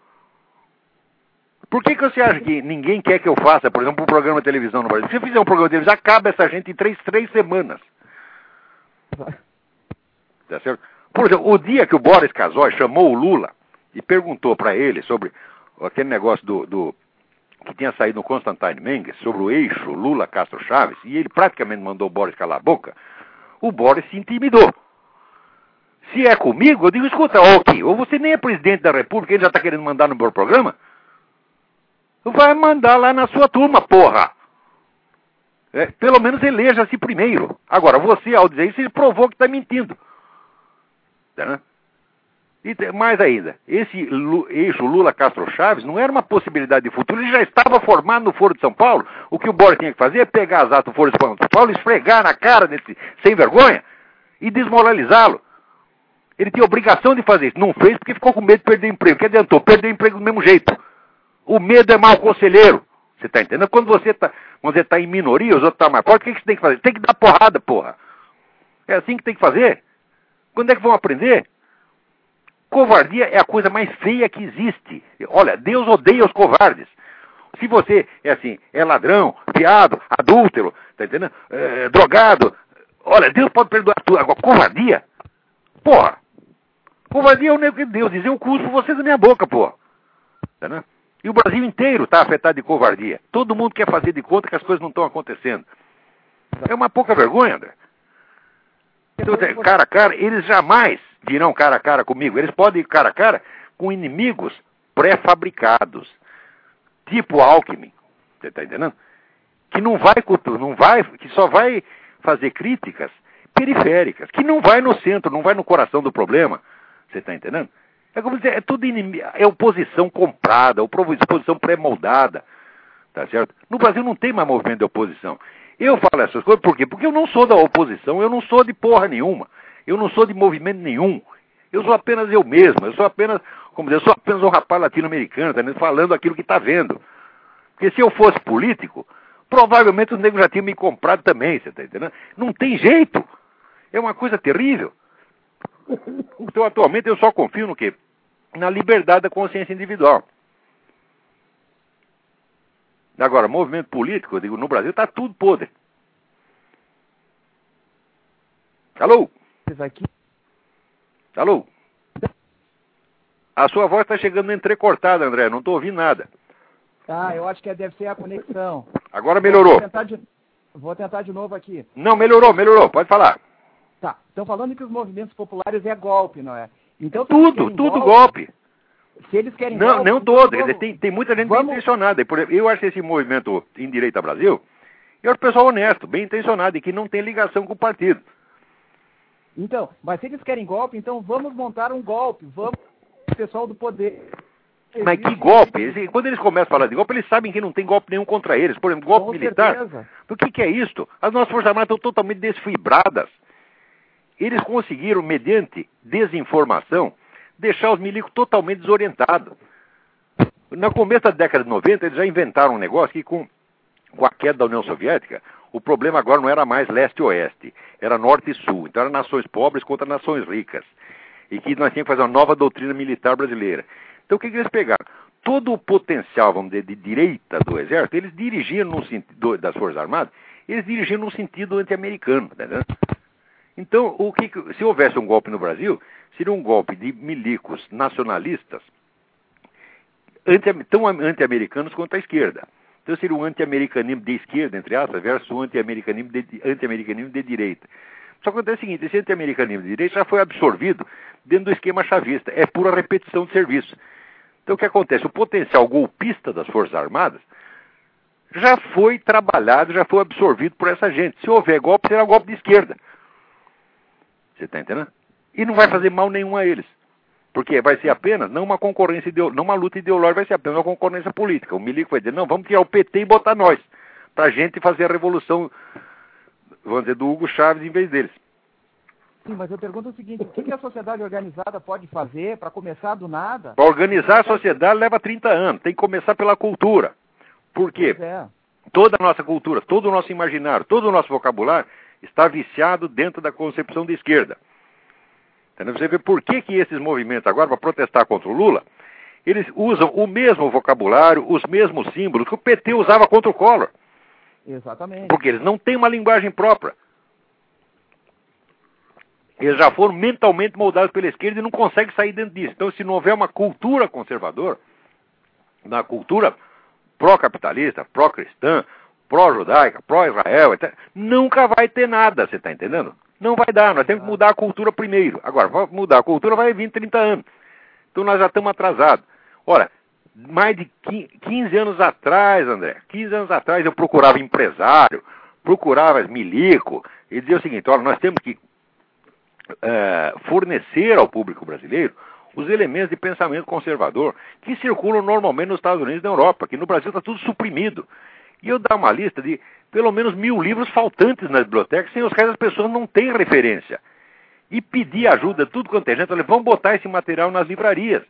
Speaker 2: Por que, que você acha que ninguém quer que eu faça, por exemplo, um programa de televisão no Brasil? Se eu fizer um programa de televisão, acaba essa gente em três, três semanas. Tá certo? Por exemplo, o dia que o Boris Casoy chamou o Lula e perguntou para ele sobre aquele negócio do, do, que tinha saído no Constantine Mendes, sobre o eixo Lula-Castro Chaves, e ele praticamente mandou o Boris calar a boca, o Boris se intimidou. Se é comigo, eu digo, escuta, ok, ou você nem é presidente da República, ele já está querendo mandar no meu programa? Vai mandar lá na sua turma, porra! É, pelo menos eleja-se primeiro. Agora, você, ao dizer isso, ele provou que está mentindo. Tá? E mais ainda, esse eixo Lula-Castro Chaves não era uma possibilidade de futuro, ele já estava formado no Foro de São Paulo. O que o Boris tinha que fazer é pegar as atas do Foro de São Paulo, esfregar na cara desse sem vergonha e desmoralizá-lo. Ele tinha obrigação de fazer isso. Não fez porque ficou com medo de perder emprego. O que adiantou? Perdeu emprego do mesmo jeito. O medo é mau conselheiro. Você está entendendo? Quando você está tá em minoria, os outros estão tá mais fortes, o que, que você tem que fazer? Tem que dar porrada, porra. É assim que tem que fazer. Quando é que vão aprender? Covardia é a coisa mais feia que existe. Olha, Deus odeia os covardes. Se você é assim, é ladrão, fiado, adúltero, tá entendendo? É, drogado, olha, Deus pode perdoar tudo. Agora, covardia? Porra! Covardia é o nego de Deus. Dizer eu cuspo vocês da minha boca, porra. Tá, E o Brasil inteiro está afetado de covardia. Todo mundo quer fazer de conta que as coisas não estão acontecendo. É uma pouca vergonha, André. Então, cara a cara, eles jamais virão cara a cara comigo. Eles podem ir cara a cara com inimigos pré-fabricados, tipo Alckmin. Você está entendendo? Que não vai, não vai, que só vai fazer críticas periféricas, que não vai no centro, não vai no coração do problema. Você está entendendo? É como dizer, é tudo inimigo, é oposição comprada, oposição pré-moldada. Tá certo? No Brasil não tem mais movimento de oposição. Eu falo essas coisas por quê? Porque eu não sou da oposição, eu não sou de porra nenhuma. Eu não sou de movimento nenhum. Eu sou apenas eu mesmo. Eu sou apenas, como dizer, sou apenas um rapaz latino-americano, tá falando aquilo que está vendo. Porque se eu fosse político, provavelmente os negros já tinham me comprado também, você está entendendo? Não tem jeito. É uma coisa terrível. Então, atualmente, eu só confio no quê? Na liberdade da consciência individual. Agora, movimento político, eu digo, no Brasil está tudo podre. Alô?
Speaker 1: Aqui.
Speaker 2: Alô? A sua voz está chegando entrecortada, André, não estou ouvindo nada.
Speaker 1: Ah, eu acho que deve ser a conexão.
Speaker 2: Agora melhorou.
Speaker 1: Vou tentar, de, vou tentar de novo aqui.
Speaker 2: Não, melhorou, melhorou, pode falar.
Speaker 1: Tá, estão falando que os movimentos populares é golpe, não é?
Speaker 2: Então, tudo, tudo golpe. golpe.
Speaker 1: Se eles querem
Speaker 2: Não,
Speaker 1: golpe,
Speaker 2: não todo. Vamos, tem, tem muita gente vamos... bem intencionada. Eu acho que esse movimento em direita Brasil é o pessoal honesto, bem intencionado e que não tem ligação com o partido.
Speaker 1: Então, mas se eles querem golpe, então vamos montar um golpe. Vamos, pessoal do poder.
Speaker 2: Mas que golpe? Quando eles começam a falar de golpe, eles sabem que não tem golpe nenhum contra eles. Por exemplo, golpe
Speaker 1: Com
Speaker 2: militar.
Speaker 1: Certeza.
Speaker 2: O que, que é isso? As nossas Forças Armadas estão totalmente desfibradas. Eles conseguiram, mediante desinformação, deixar os milicos totalmente desorientados. No começo da década de 90, eles já inventaram um negócio que, com, com a queda da União Soviética, o problema agora não era mais leste-oeste, era norte e sul. Então, eram nações pobres contra nações ricas. E que nós tínhamos que fazer uma nova doutrina militar brasileira. Então, o que, que eles pegaram? Todo o potencial, vamos dizer, de direita do exército, eles dirigiam no sentido das Forças Armadas, eles dirigiam no sentido anti-americano. Tá então, o que, se houvesse um golpe no Brasil, seria um golpe de milicos nacionalistas, anti, tão anti-americanos quanto a esquerda. Então seria um anti-americanismo de esquerda, entre aspas, versus um anti-americanismo de, anti de direita. Só acontece o seguinte, esse anti-americanismo de direita já foi absorvido dentro do esquema chavista. É pura repetição de serviço. Então o que acontece? O potencial golpista das Forças Armadas já foi trabalhado, já foi absorvido por essa gente. Se houver golpe, será golpe de esquerda. Você está entendendo? E não vai fazer mal nenhum a eles. Porque vai ser apenas, não uma concorrência, não uma luta ideológica, vai ser apenas uma concorrência política. O Milico vai dizer, não, vamos tirar o PT e botar nós. Para a gente fazer a revolução, vamos dizer, do Hugo Chaves em vez deles.
Speaker 1: Sim, mas eu pergunto o seguinte: o que a sociedade organizada pode fazer para começar do nada?
Speaker 2: Para organizar a sociedade leva 30 anos, tem que começar pela cultura. Por quê?
Speaker 1: É.
Speaker 2: Toda a nossa cultura, todo o nosso imaginário, todo o nosso vocabulário está viciado dentro da concepção da esquerda. Entendeu? Você vê por que, que esses movimentos agora, para protestar contra o Lula, eles usam o mesmo vocabulário, os mesmos símbolos que o PT usava contra o Collor.
Speaker 1: Exatamente.
Speaker 2: Porque eles não têm uma linguagem própria. Eles já foram mentalmente moldados pela esquerda e não conseguem sair dentro disso. Então, se não houver uma cultura conservadora, uma cultura pró-capitalista, pró-cristã, pró-judaica, pró-Israel, nunca vai ter nada, você está entendendo? Não vai dar, nós temos que mudar a cultura primeiro. Agora, mudar a cultura vai vir 30 anos. Então nós já estamos atrasados. Ora, mais de 15 anos atrás, André, 15 anos atrás eu procurava empresário, procurava milico, e dizia o seguinte, olha, nós temos que é, fornecer ao público brasileiro os elementos de pensamento conservador que circulam normalmente nos Estados Unidos e na Europa, que no Brasil está tudo suprimido. E eu dar uma lista de pelo menos mil livros faltantes na biblioteca, sem os quais as pessoas não têm referência. E pedir ajuda, tudo quanto é gente, falei, vamos botar esse material nas livrarias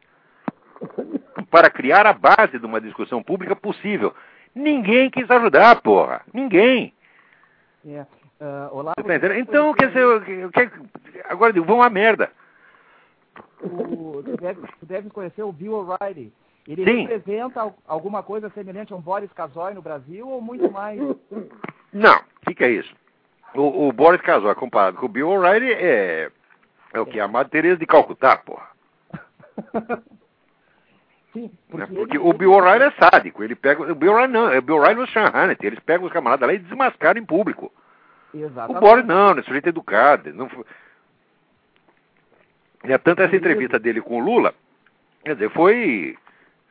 Speaker 2: para criar a base de uma discussão pública possível. Ninguém quis ajudar, porra. Ninguém.
Speaker 1: É. Uh, olá,
Speaker 2: tá então, quer dizer, quer, agora vão a merda.
Speaker 1: O, tu, deve, tu deve conhecer o Bill O'Reilly. Ele
Speaker 2: Sim.
Speaker 1: representa alguma coisa semelhante a um Boris Casoy no Brasil ou muito mais?
Speaker 2: Não, o que, que, é isso? O, o Boris Casoy, comparado com o Bill O'Reilly, é, é o que? A Madre Teresa de Calcutá, porra.
Speaker 1: Sim,
Speaker 2: porque, né? porque ele... o Bill O'Reilly é sádico. Ele pega, o Bill O'Reilly não, é o Bill O'Reilly e o Sean Hannity. Eles pegam os camaradas lá e desmascaram em público.
Speaker 1: Exatamente.
Speaker 2: O Boris não, é sujeito educado. Não... E é tanto essa entrevista dele com o Lula, quer dizer, foi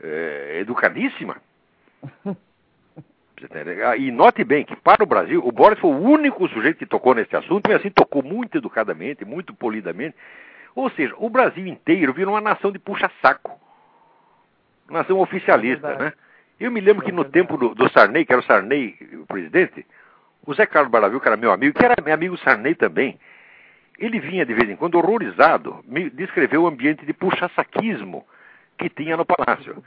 Speaker 2: é, educadíssima. E note bem que para o Brasil, o Boris foi o único sujeito que tocou nesse assunto, e assim tocou muito educadamente, muito polidamente. Ou seja, o Brasil inteiro virou uma nação de puxa-saco. Nação oficialista, é né? Eu me lembro é que no tempo do, do, Sarney, que era o Sarney o presidente, o Zé Carlos Baravil, que era meu amigo, que era meu amigo Sarney também, ele vinha de vez em quando horrorizado, me descreveu o ambiente de puxa-saquismo que tinha no palácio.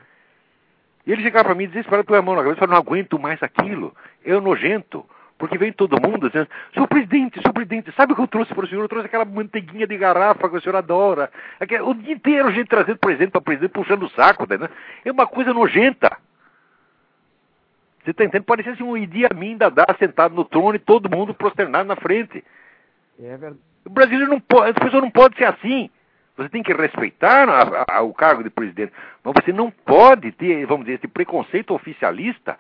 Speaker 2: E ele chegava para mim desesperado, põe a mão na cabeça e falou, não aguento mais aquilo, é nojento. Porque vem todo mundo dizendo, senhor presidente, senhor presidente, sabe o que eu trouxe para o senhor? Eu trouxe aquela manteiguinha de garrafa que o senhor adora. O dia inteiro a gente trazendo presente para presidente, puxando o saco, né? É uma coisa nojenta. Você está entendendo? Parecia assim um Idi Amin Dadá sentado no trono e todo mundo prosternado na frente.
Speaker 1: É verdade.
Speaker 2: O brasileiro não pode, as pessoas não podem ser assim. Você tem que respeitar a, a, o cargo de presidente, mas você não pode ter, vamos dizer, esse preconceito oficialista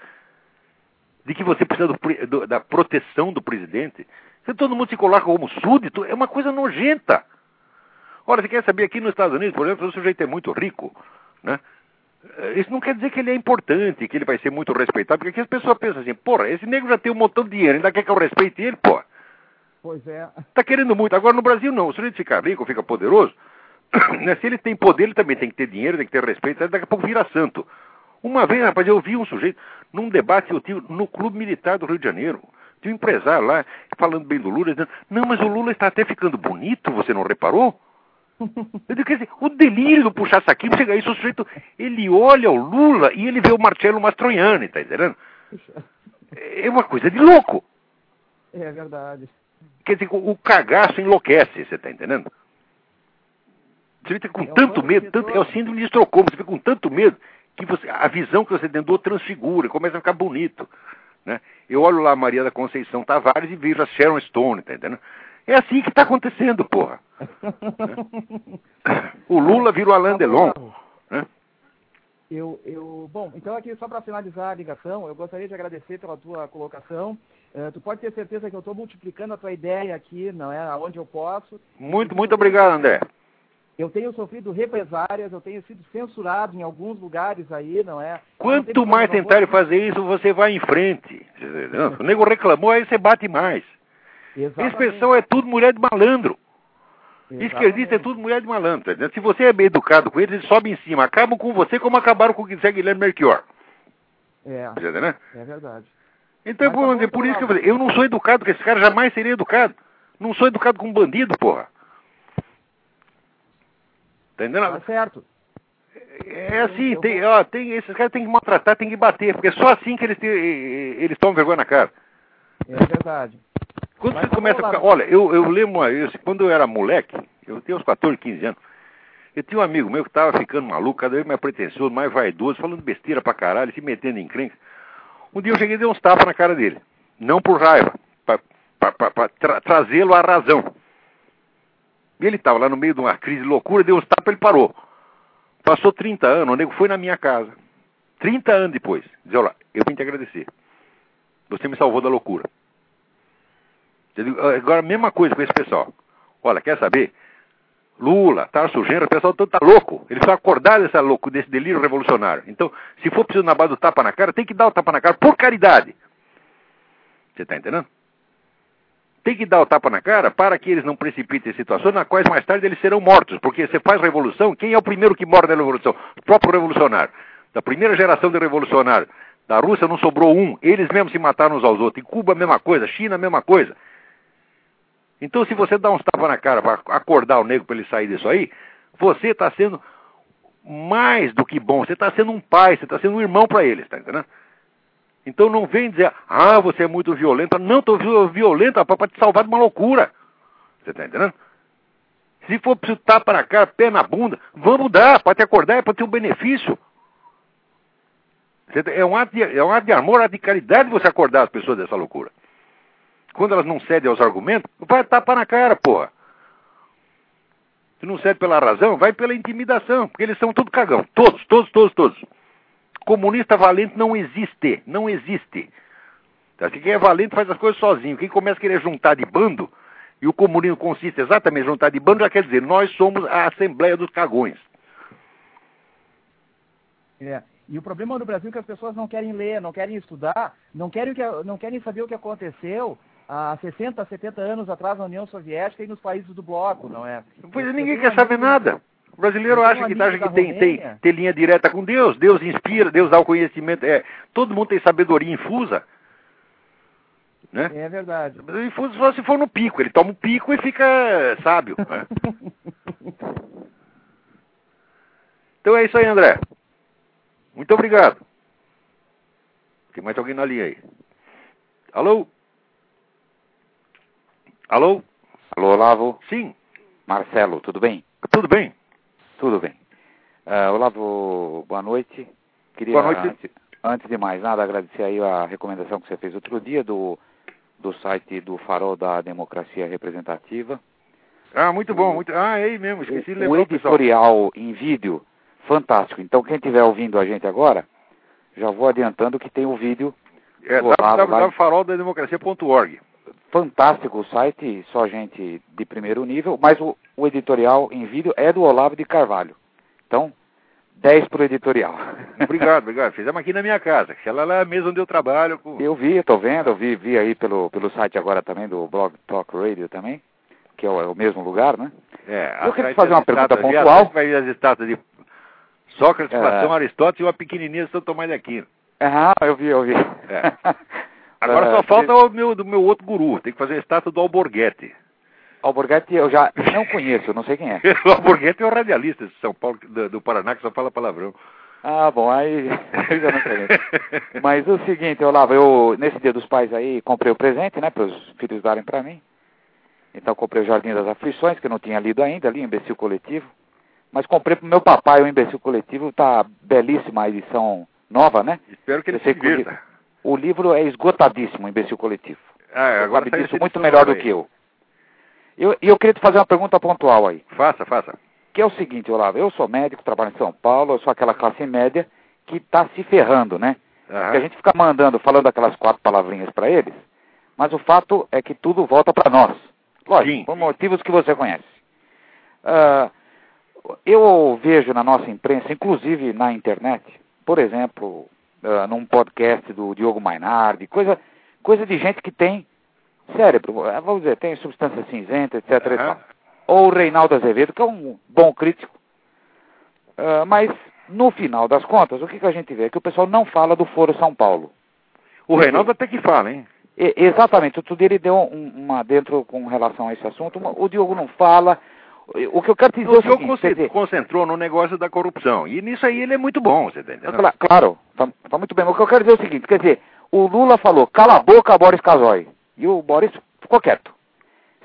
Speaker 2: de que você precisa do, do, da proteção do presidente. Se todo mundo se coloca como súdito, é uma coisa nojenta. Ora, você quer saber, aqui nos Estados Unidos, por exemplo, o sujeito é muito rico, né? Isso não quer dizer que ele é importante, que ele vai ser muito respeitado, porque aqui as pessoas pensam assim, porra, esse negro já tem um montão de dinheiro, ainda quer que eu respeite ele, porra.
Speaker 1: Pois é.
Speaker 2: Está querendo muito. Agora no Brasil não. O sujeito fica rico, fica poderoso. Né, se ele tem poder, ele também tem que ter dinheiro, tem que ter respeito, daqui a pouco vira santo. Uma vez, rapaz, eu vi um sujeito num debate eu tive no Clube Militar do Rio de Janeiro. Tinha um empresário lá falando bem do Lula, dizendo, não, mas o Lula está até ficando bonito, você não reparou? Eu digo, quer dizer, o delírio do puxar saquinho, chega isso, o sujeito, ele olha o Lula e ele vê o Marcelo Mastroianni, tá entendendo? É uma coisa de louco.
Speaker 1: É verdade.
Speaker 2: Quer dizer, o cagaço enlouquece, você está entendendo? Você fica com é tanto medo, tanto, é o síndrome de Estocolmo, você fica com tanto medo que você, a visão que você tem do outro transfigura, começa a ficar bonito. Né? Eu olho lá a Maria da Conceição Tavares e vejo a Sharon Stone, tá entendendo? É assim que está acontecendo, porra. o Lula virou Alain Delon. Né?
Speaker 1: Eu, eu, bom, então aqui só para finalizar a ligação, eu gostaria de agradecer pela tua colocação. Uh, tu pode ter certeza que eu estou multiplicando a tua ideia aqui, não é? Aonde eu posso.
Speaker 2: Muito, muito obrigado, André.
Speaker 1: Eu tenho sofrido represárias, eu tenho sido censurado em alguns lugares aí, não é?
Speaker 2: Quanto mais tentarem fazer isso, você vai em frente. O nego reclamou, aí você bate mais. Exatamente. Esse pessoal é tudo mulher de malandro. Exatamente. Esquerdista é tudo mulher de malandro. Tá Se você é bem educado com eles, eles sobem em cima. Acabam com você como acabaram com o Zé Guilherme Melchior.
Speaker 1: É.
Speaker 2: Entendeu, né?
Speaker 1: É verdade.
Speaker 2: Então, Mas, tá por, por isso que eu falei, eu não sou educado com esse cara, jamais seria educado. Não sou educado com um bandido, porra. Tá entendendo?
Speaker 1: Tá certo.
Speaker 2: É assim, tem, ó, tem, esses caras têm que maltratar, tem que bater, porque é só assim que eles, têm, eles tomam vergonha na cara.
Speaker 1: É verdade.
Speaker 2: Quando Mas você começa a ficar. Olha, eu, eu lembro isso, quando eu era moleque, eu tinha uns 14, 15 anos, eu tinha um amigo meu que tava ficando maluco, cada vez mais pretencioso, mais vaidoso, falando besteira pra caralho, se metendo em crenca. Um dia eu cheguei e dei uns tapas na cara dele. Não por raiva, para tra trazê-lo à razão. E ele estava lá no meio de uma crise de loucura, deu uns tapas ele parou. Passou 30 anos, o nego foi na minha casa. 30 anos depois. Diz, olha, eu vim te agradecer. Você me salvou da loucura. Agora, a mesma coisa com esse pessoal. Olha, quer saber? Lula, Tarso Genro, o pessoal todo tá louco. Eles estão dessa louco, desse delírio revolucionário. Então, se for preciso na base do tapa na cara, tem que dar o tapa na cara por caridade. Você está entendendo? Tem que dar o tapa na cara para que eles não precipitem situações nas quais mais tarde eles serão mortos. Porque você faz revolução, quem é o primeiro que morre na revolução? O próprio revolucionário. Da primeira geração de revolucionário. Da Rússia não sobrou um. Eles mesmos se mataram uns aos outros. Em Cuba a mesma coisa, China a mesma coisa. Então se você dá uns tapas na cara para acordar o negro para ele sair disso aí, você está sendo mais do que bom. Você está sendo um pai, você está sendo um irmão para eles, tá entendendo? Então não vem dizer, ah, você é muito violenta. Não, estou violenta para te salvar de uma loucura. Você está entendendo? Se for preciso tapa na cara, pé na bunda, vamos dar, para te acordar, é para ter um benefício. É um, ato de, é um ato de amor, ato de caridade você acordar as pessoas dessa loucura. Quando elas não cedem aos argumentos, vai tapa na cara, porra. Se não cede pela razão, vai pela intimidação, porque eles são tudo cagão. Todos, todos, todos, todos. Comunista valente não existe. Não existe. Tá? Quem é valente faz as coisas sozinho. Quem começa a querer juntar de bando, e o comunismo consiste exatamente em juntar de bando, já quer dizer, nós somos a Assembleia dos Cagões.
Speaker 1: É. E o problema no Brasil é que as pessoas não querem ler, não querem estudar, não querem, que, não querem saber o que aconteceu há 60, 70 anos atrás na União Soviética e nos países do bloco, não é?
Speaker 2: Pois ninguém quer saber nada. O brasileiro acha que, acha que tem, tem, tem, linha direta com Deus, Deus inspira, Deus dá o conhecimento. É, todo mundo tem sabedoria infusa. Né?
Speaker 1: É verdade.
Speaker 2: Infuso só se for no pico. Ele toma o pico e fica sábio. Né? então é isso aí, André. Muito obrigado. Tem mais alguém na linha aí? Alô? Alô?
Speaker 3: Alô, Olavo?
Speaker 2: Sim.
Speaker 3: Marcelo, tudo bem?
Speaker 2: Tudo bem.
Speaker 3: Tudo bem. Uh, Olavo, boa noite.
Speaker 2: Queria, boa noite.
Speaker 3: Antes, antes, de mais nada, agradecer aí a recomendação que você fez outro dia do, do site do Farol da Democracia Representativa.
Speaker 2: Ah, muito bom. Muito... Ah, é aí mesmo, esqueci de lembrar
Speaker 3: o editorial em vídeo, fantástico. Então, quem estiver ouvindo a gente agora, já vou adiantando que tem o vídeo.
Speaker 2: É www.faroldademocracia.org
Speaker 3: fantástico o site, só gente de primeiro nível, mas o, o editorial em vídeo é do Olavo de Carvalho. Então, 10 para o editorial.
Speaker 2: Obrigado, obrigado. Fizemos aqui na minha casa, que ela é a mesa onde eu trabalho. Com...
Speaker 3: Eu vi, estou vendo, eu vi, vi aí pelo, pelo site agora também, do Blog Talk Radio também, que é o, é o mesmo lugar, né?
Speaker 2: É,
Speaker 3: eu queria fazer uma pergunta pontual.
Speaker 2: Vai ver as estátuas de Sócrates, Platão, é... Aristóteles e uma pequenininha de São Tomás de Aquino.
Speaker 3: Ah, eu vi, eu vi. É.
Speaker 2: Agora só é, falta o meu, do meu outro guru. Tem que fazer a estátua do Alborguete.
Speaker 3: Alborguete eu já não conheço, não sei quem é.
Speaker 2: o Alborguete é o radialista de São Paulo, do, do, Paraná, que só fala palavrão.
Speaker 3: Ah, bom, aí eu já não sei. Mas o seguinte, Olavo, eu nesse dia dos pais aí comprei o presente, né, para os filhos darem para mim. Então comprei o Jardim das Aflições, que eu não tinha lido ainda, ali, Imbecil Coletivo. Mas comprei pro meu papai o Imbecil Coletivo, tá belíssima a edição nova, né?
Speaker 2: Espero que ele se divirta.
Speaker 3: O livro é esgotadíssimo, Imbecil Coletivo.
Speaker 2: Ah, agora
Speaker 3: sabe disso muito melhor do que eu. E eu, eu queria te fazer uma pergunta pontual aí.
Speaker 2: Faça, faça.
Speaker 3: Que é o seguinte, Olavo, eu sou médico, trabalho em São Paulo, eu sou aquela classe média que está se ferrando, né? Uhum. Que a gente fica mandando, falando aquelas quatro palavrinhas para eles, mas o fato é que tudo volta para nós. Lógico, Sim. por motivos que você conhece. Uh, eu vejo na nossa imprensa, inclusive na internet, por exemplo, uh, num podcast do Diogo Mainardi, coisa, coisa de gente que tem cérebro, eh, vamos dizer, tem substância cinzenta, etc. Uhum. Ou o Reinaldo Azevedo, que é um bom crítico. Uh, mas, no final das contas, o que, que a gente vê? É que o pessoal não fala do Foro São Paulo.
Speaker 2: O Reinaldo até que fala, hein?
Speaker 3: exatamente, o Tudir deu um, uma dentro com relação a esse assunto. O Diogo não fala, O que eu quero dizer
Speaker 2: O
Speaker 3: é o seguinte,
Speaker 2: concentrou no negócio da corrupção. E nisso aí ele é muito bom, você tá?
Speaker 3: Cla- Claro, tá, tá muito bem. Mas o que eu quero dizer é o seguinte, quer dizer, o Lula falou, cala a boca, Boris Casoy. E o Boris ficou quieto.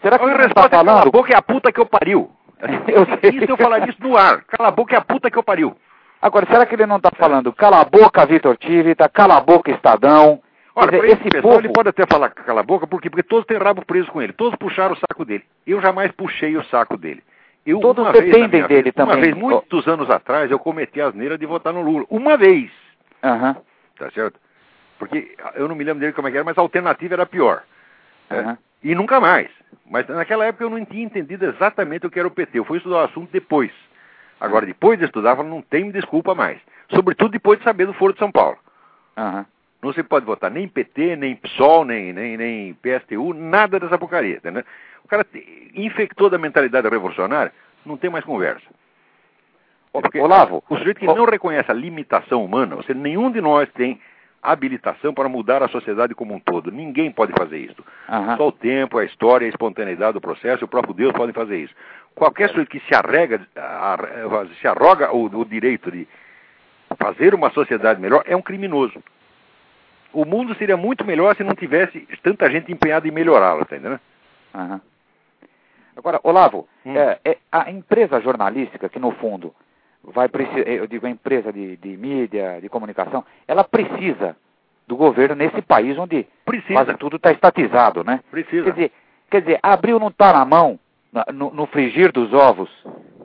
Speaker 3: Será que
Speaker 2: A
Speaker 3: ele não está
Speaker 2: resposta é cala a
Speaker 3: falando...
Speaker 2: boca é a puta que eu pariu.
Speaker 3: Eu sei.
Speaker 2: Isso eu falaria isso no ar. Cala a boca é a puta que eu pariu.
Speaker 3: Agora, será que ele não está falando, cala a boca, Vitor Tivita, cala a boca, Estadão?
Speaker 2: Olha,
Speaker 3: dizer,
Speaker 2: esse
Speaker 3: esse
Speaker 2: pessoal
Speaker 3: povo...
Speaker 2: ele pode até falar cala a boca, por quê? Porque todos têm rabo preso com ele. Todos puxaram o saco dele. Eu jamais puxei o saco dele. Eu,
Speaker 3: Todos
Speaker 2: vez
Speaker 3: dependem
Speaker 2: minha
Speaker 3: dele
Speaker 2: vida- Uma
Speaker 3: também.
Speaker 2: vez, muitos anos atrás, eu cometi a asneira de votar no Lula. Uma vez.
Speaker 3: Aham,
Speaker 2: Tá certo? Porque eu não me lembro dele como é que era, mas a alternativa era pior.
Speaker 3: Aham.
Speaker 2: E nunca mais. Mas naquela época eu não tinha entendido exatamente o que era o PT. Eu fui estudar o assunto depois. Agora, depois de estudar, eu falo, não tem desculpa mais. Sobretudo depois de saber do Foro de São Paulo.
Speaker 3: aham.
Speaker 2: Não se pode votar nem PT, nem PSOL, nem, nem, nem PSTU, nada dessa porcaria. Entendeu? O cara infectou da mentalidade revolucionária, não tem mais conversa. Porque
Speaker 3: Olavo,
Speaker 2: o sujeito que não reconhece a limitação humana, ou seja, nenhum de nós tem habilitação para mudar a sociedade como um todo. Ninguém pode fazer isso.
Speaker 3: aham.
Speaker 2: Só o tempo, a história, a espontaneidade do processo, o próprio Deus podem fazer isso. Qualquer sujeito que se arrega, se arroga o, o direito de fazer uma sociedade melhor é um criminoso. O mundo seria muito melhor se não tivesse tanta gente empenhada em melhorá-lo, tá entendendo?
Speaker 3: Aham. Agora, Olavo,
Speaker 2: Hum.
Speaker 3: é, é, a empresa jornalística, que no fundo vai eu digo a empresa de, de mídia, de comunicação, ela precisa do governo nesse país onde
Speaker 2: Precisa,
Speaker 3: quase tudo está estatizado, né? Quer
Speaker 2: precisa.
Speaker 3: dizer, quer dizer, abril não está na mão, no, no frigir dos ovos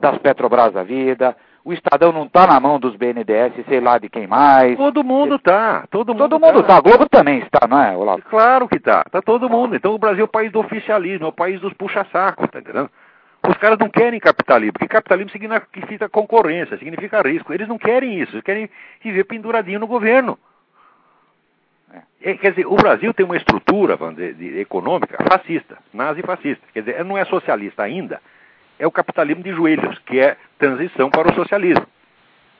Speaker 3: das Petrobras da vida, o Estadão não está na mão dos BNDES, sei lá de quem mais.
Speaker 2: Todo mundo tá, todo mundo
Speaker 3: Todo mundo está, a Globo também está, não é, Olavo?
Speaker 2: Claro que tá, tá todo mundo. Então o Brasil é o país do oficialismo, é o país dos puxa-sacos, tá entendendo? Os caras não querem capitalismo, porque capitalismo significa concorrência, significa risco. Eles não querem isso, eles querem viver penduradinho no governo. É, quer dizer, o Brasil tem uma estrutura, dizer, de- econômica fascista, nazi-fascista. Quer dizer, não é socialista ainda, é o capitalismo de joelhos, que é transição para o socialismo.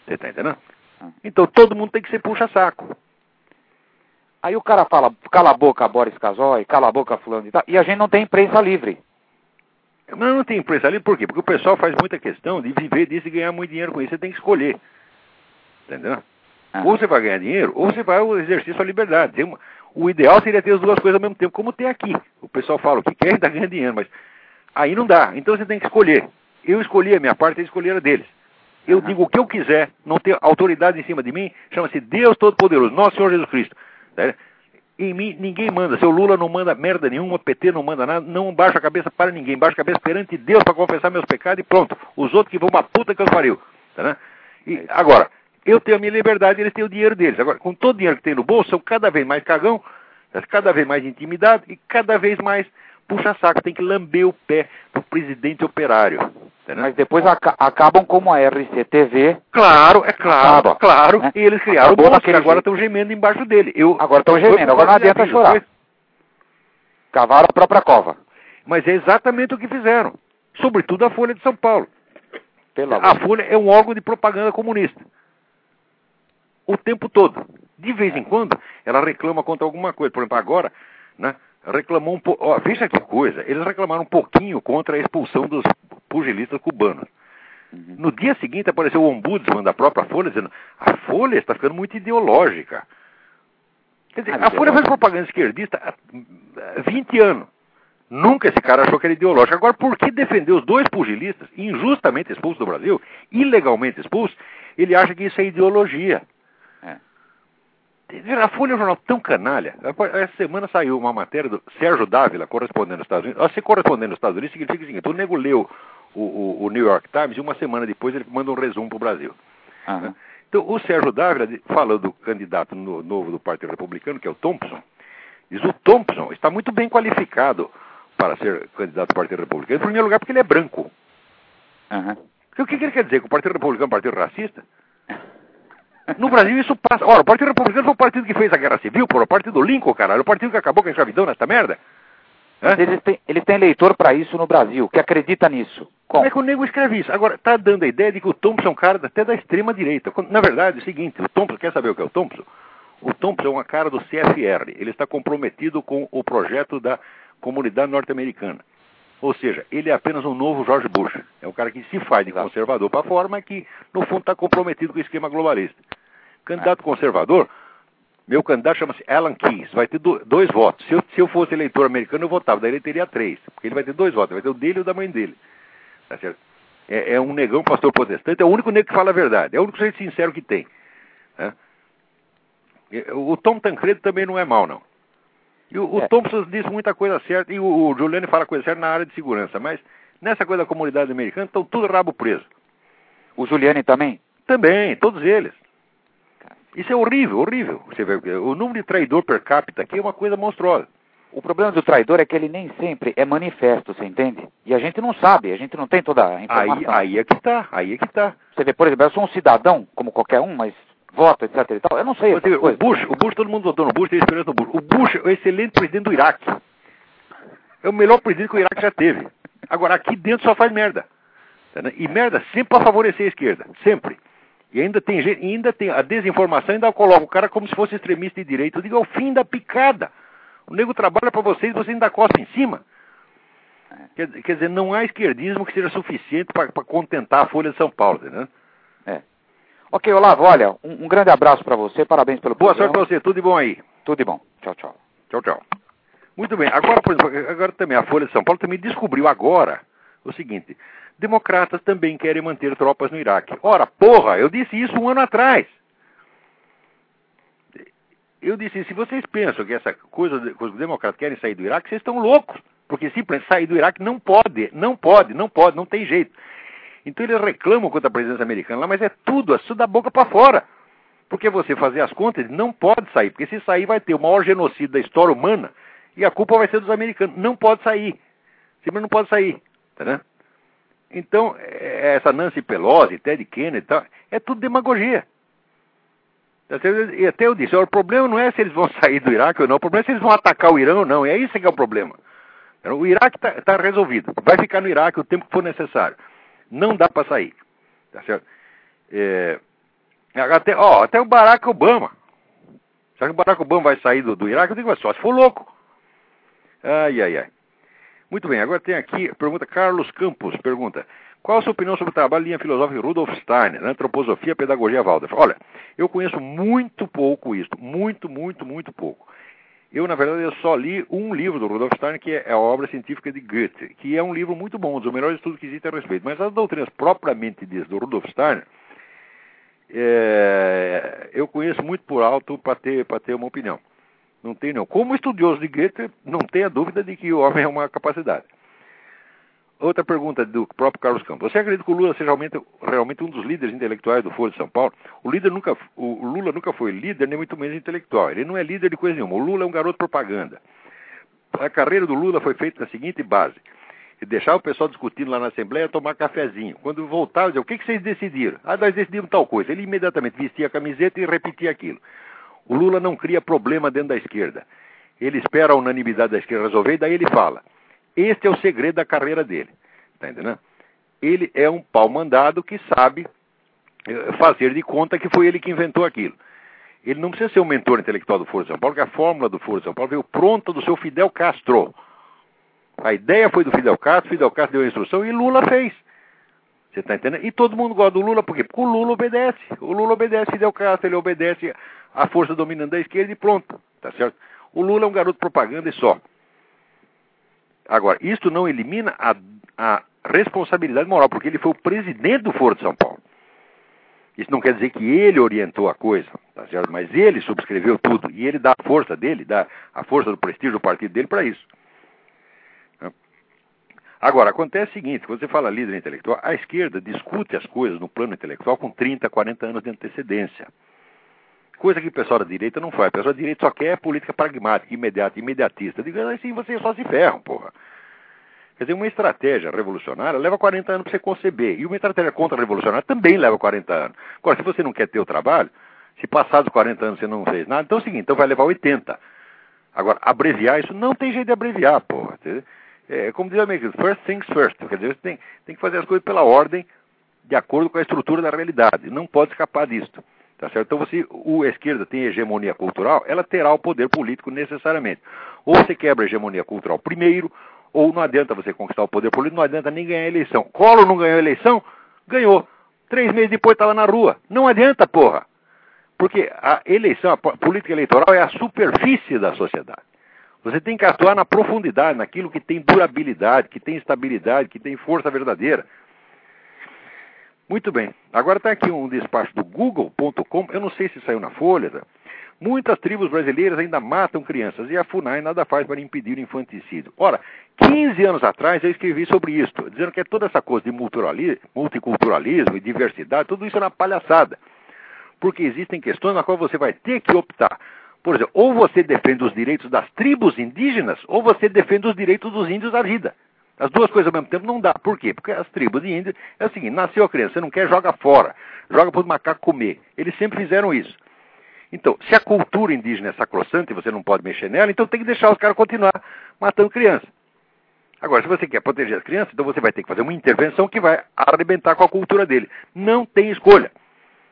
Speaker 2: Você está entendendo? Então todo mundo tem que ser puxa-saco.
Speaker 3: Aí o cara fala, cala a boca Boris Casoy, cala a boca fulano e tal, e a gente não tem imprensa livre.
Speaker 2: Mas não tem imprensa ali, por quê? Porque o pessoal faz muita questão de viver disso e ganhar muito dinheiro com isso. Você tem que escolher. Entendeu?
Speaker 3: Ah.
Speaker 2: Ou você vai ganhar dinheiro, ou você vai exercer sua liberdade. Tem uma- O ideal seria ter as duas coisas ao mesmo tempo, como tem aqui. O pessoal fala o que quer e está ganhando dinheiro, mas aí não dá. Então você tem que escolher. Eu escolhi a minha parte, eles escolheram a deles. Eu
Speaker 3: Aham.
Speaker 2: digo o que eu quiser, não ter autoridade em cima de mim, chama-se Deus Todo-Poderoso, Nosso Senhor Jesus Cristo. Em mim ninguém manda. Seu Lula não manda merda nenhuma, PT não manda nada, não baixa a cabeça para ninguém, baixa a cabeça perante Deus para confessar meus pecados e pronto. Os outros que vão uma puta que eu pariu. Tá, né? E, agora, eu tenho a minha liberdade, eles têm o dinheiro deles. Agora, com todo o dinheiro que tem no bolso, são cada vez mais cagão, cada vez mais intimidado e cada vez mais puxa saco. Tem que lamber o pé presidente operário. Né?
Speaker 3: Mas depois aca- acabam como a RCTV,
Speaker 2: Claro, é claro,
Speaker 3: Acaba,
Speaker 2: claro.
Speaker 3: né?
Speaker 2: E eles criaram
Speaker 3: Acabou
Speaker 2: o monstro,
Speaker 3: daquele
Speaker 2: que agora estão gemendo embaixo dele. Eu,
Speaker 3: Agora estão gemendo, agora não adianta chorar.
Speaker 2: foi-
Speaker 3: cavaram a própria cova.
Speaker 2: Mas é exatamente o que fizeram. Sobretudo a Folha de São Paulo. A. Folha é um órgão de propaganda comunista. O tempo todo. De vez em quando, ela reclama contra alguma coisa. Por exemplo, agora, né, reclamou um pouco. Ó, veja que coisa. Eles reclamaram um pouquinho contra a expulsão dos pugilistas cubanos.
Speaker 3: Uhum.
Speaker 2: No dia seguinte apareceu o ombudsman da própria Folha dizendo: a Folha está ficando muito ideológica. Quer dizer,
Speaker 3: Ah,
Speaker 2: a Folha faz propaganda esquerdista há 20 anos. Nunca esse cara achou que era ideológico. Agora, por que defender os dois pugilistas, injustamente expulsos do Brasil, ilegalmente expulsos, ele acha que isso é ideologia? A Folha é um jornal tão canalha. Essa semana saiu uma matéria do Sérgio Dávila, correspondendo nos Estados Unidos. Você correspondendo nos Estados Unidos significa o seguinte: o nego leu o, o, o New York Times e uma semana depois ele manda um resumo para o Brasil.
Speaker 3: Aham.
Speaker 2: Então, o Sérgio Dávila, falando do candidato no- novo do Partido Republicano, que é o Thompson, diz o Thompson está muito bem qualificado para ser candidato do Partido Republicano. Em primeiro lugar, porque ele é branco.
Speaker 3: Aham.
Speaker 2: O que, que ele quer dizer? Que o Partido Republicano é um partido racista? No Brasil isso passa. Ora, o Partido Republicano foi o partido que fez a Guerra Civil, pô, o partido do Lincoln, caralho, o partido que acabou com a escravidão nessa merda.
Speaker 3: Mas eles têm, eles têm eleitor para isso no Brasil, que acredita nisso.
Speaker 2: Como
Speaker 3: Como?
Speaker 2: é que o nego escreve isso? Agora, tá dando a ideia de que o Thompson é um cara até da extrema direita. Na verdade, é o seguinte, o Thompson, quer saber o que é o Thompson? O Thompson é uma cara do CFR. Ele está comprometido com o projeto da comunidade norte-americana. Ou seja, ele é apenas um novo George Bush. É um cara que se faz de conservador para fora, mas que, no fundo, está comprometido com o esquema globalista. Candidato é. conservador, meu candidato chama-se Alan Keyes, vai ter dois votos. Se eu, se eu, fosse eleitor americano, eu votava, daí ele teria três, porque ele vai ter dois votos, vai ter o dele e o da mãe dele. Tá certo? É, é um negão pastor protestante, é o único negro que fala a verdade, é o único jeito sincero que tem. Né? O Tom Tancredo também não é mal, não. E o, é. o Thompson diz muita coisa certa, e o, o Giuliani fala coisa certa na área de segurança, mas nessa coisa da comunidade americana estão tudo rabo preso.
Speaker 3: O Giuliani também?
Speaker 2: Também, todos eles. Isso é horrível, horrível. Você vê, o número de traidor per capita aqui é uma coisa monstruosa.
Speaker 3: O problema do traidor é que ele nem sempre é manifesto, você entende? E a gente não sabe, a gente não tem toda a informação.
Speaker 2: Aí, aí é que está, aí é que está.
Speaker 3: Você vê, por exemplo, eu sou um cidadão, como qualquer um, mas voto, etc e tal. Eu não sei.
Speaker 2: O Bush, o Bush, todo mundo votou no Bush, tem esperança no Bush. O Bush é o excelente presidente do Iraque. É o melhor presidente que o Iraque já teve. Agora, aqui dentro só faz merda. E merda sempre para favorecer a esquerda. Sempre. E ainda tem gente, ainda tem a desinformação, ainda coloca o cara como se fosse extremista de direita. Eu digo, é o fim da picada. O nego trabalha para vocês, você ainda costa em cima. Quer, quer, dizer, não há esquerdismo que seja suficiente para contentar a Folha de São Paulo, né?
Speaker 3: É. Ok, Olavo, olha, um, um grande abraço para você, parabéns pelo
Speaker 2: Boa programa. sorte para você, tudo de bom aí.
Speaker 3: Tudo de bom. Tchau, tchau.
Speaker 2: Tchau, tchau. Muito bem, agora, por exemplo, agora também a Folha de São Paulo também descobriu agora o seguinte: democratas também querem manter tropas no Iraque. Ora, porra, eu disse isso um ano atrás. Eu disse, se vocês pensam que essa coisa, que os democratas querem sair do Iraque, vocês estão loucos. Porque simplesmente sair do Iraque não pode, não pode, não pode, não tem jeito. Então eles reclamam contra a presidência americana lá, mas é tudo, é tudo da boca para fora. Porque você fazer as contas, não pode sair, porque se sair vai ter o maior genocídio da história humana e a culpa vai ser dos americanos. Não pode sair. Simplesmente não pode sair. Tá Então, essa Nancy Pelosi, Ted Kennedy tal, é tudo demagogia. E até eu disse, o problema não é se eles vão sair do Iraque ou não, o problema é se eles vão atacar o Irã ou não. É isso que é o problema. O Iraque está tá resolvido. Vai ficar no Iraque o tempo que for necessário. Não dá para sair. Tá certo? É, até, ó, até o Barack Obama. Será que o Barack Obama vai sair do, do Iraque? Eu digo, só se for louco. Ai, ai, ai. Muito bem, agora tem aqui, pergunta Carlos Campos, pergunta. Qual a sua opinião sobre o trabalho linha filosófica de Rudolf Steiner, antroposofia, pedagogia Waldorf? Olha, eu conheço muito pouco isso, muito, muito, muito pouco. Eu, na verdade, eu só li um livro do Rudolf Steiner, que é a obra científica de Goethe, que é um livro muito bom, um dos melhores estudos que existe a respeito. Mas as doutrinas propriamente ditas do Rudolf Steiner, é, eu conheço muito por alto para ter, ter uma opinião. Não tenho, não. Como estudioso de Goethe, não tenha dúvida de que o homem é uma capacidade. Outra pergunta do próprio Carlos Campos. Você acredita que o Lula seja realmente, realmente um dos líderes intelectuais do Foro de São Paulo? O, líder nunca, o Lula nunca foi líder, nem muito menos intelectual. Ele não é líder de coisa nenhuma. O Lula é um garoto propaganda. A carreira do Lula foi feita na seguinte base. Deixar o pessoal discutindo lá na Assembleia tomar cafezinho. Quando voltava, dizia, o que, que vocês decidiram? Ah, nós decidimos tal coisa. Ele imediatamente vestia a camiseta e repetia aquilo. O Lula não cria problema dentro da esquerda. Ele espera a unanimidade da esquerda resolver e daí ele fala. Este é o segredo da carreira dele. Tá entendendo? Ele é um pau mandado que sabe eh, fazer de conta que foi ele que inventou aquilo. Ele não precisa ser um mentor intelectual do Foro de São Paulo, porque a fórmula do Foro de São Paulo veio pronta do seu Fidel Castro. A ideia foi do Fidel Castro, Fidel Castro deu a instrução e Lula fez. Você está entendendo? E todo mundo gosta do Lula, por quê? Porque o Lula obedece. O Lula obedece Fidel Castro, ele obedece à força dominante da esquerda e pronto. Tá certo? O Lula é um garoto propaganda e só. Agora, isto não elimina a, a responsabilidade moral, porque ele foi o presidente do Foro de São Paulo. Isso não quer dizer que ele orientou a coisa, tá certo? mas ele subscreveu tudo e ele dá a força dele, dá a força do prestígio do partido dele para isso. Agora, acontece o seguinte: quando você fala líder intelectual, a esquerda discute as coisas no plano intelectual com 30, 40 anos de antecedência. Coisa que o pessoal da direita não faz. O pessoal da direita só quer política pragmática, imediata, imediatista. Digamos assim, vocês só se ferram, porra. Quer dizer, uma estratégia revolucionária leva 40 anos para você conceber. E uma estratégia contra-revolucionária também leva 40 anos. Agora, se você não quer ter o trabalho, se passados 40 anos você não fez nada, então é o seguinte, então vai levar 80. Agora, abreviar isso não tem jeito de abreviar, porra. É, como diz o amigo, first things first. Quer dizer, você tem, tem que fazer as coisas pela ordem, de acordo com a estrutura da realidade. Não pode escapar disso. Tá certo? Então, se a esquerda tem hegemonia cultural, ela terá o poder político necessariamente. Ou você quebra a hegemonia cultural primeiro, Ou não adianta você conquistar o poder político, não adianta nem ganhar a eleição. Collor não ganhou a eleição, ganhou. Três meses depois estava na rua. Não adianta, porra. Porque a eleição, a política eleitoral é a superfície da sociedade. Você tem que atuar na profundidade, naquilo que tem durabilidade, que tem estabilidade, que tem força verdadeira. Muito bem. Agora está aqui um despacho do Google.com, eu não sei se saiu na Folha. Tá? Muitas tribos brasileiras ainda matam crianças e a FUNAI nada faz para impedir o infanticídio. Ora, 15 anos atrás eu escrevi sobre isso, dizendo que é toda essa coisa de multiculturalismo e diversidade, tudo isso é uma palhaçada. Porque existem questões na qual você vai ter que optar. Por exemplo, ou você defende os direitos das tribos indígenas, ou você defende os direitos dos índios à vida. As duas coisas ao mesmo tempo não dá. Por quê? Porque as tribos de é o seguinte: nasceu a criança, você não quer, joga fora. Joga para o macaco comer. Eles sempre fizeram isso. Então, se a cultura indígena é sacrossanta e você não pode mexer nela, então tem que deixar os caras continuar matando criança. Agora, se você quer proteger as crianças, então você vai ter que fazer uma intervenção que vai arrebentar com a cultura dele. Não tem escolha.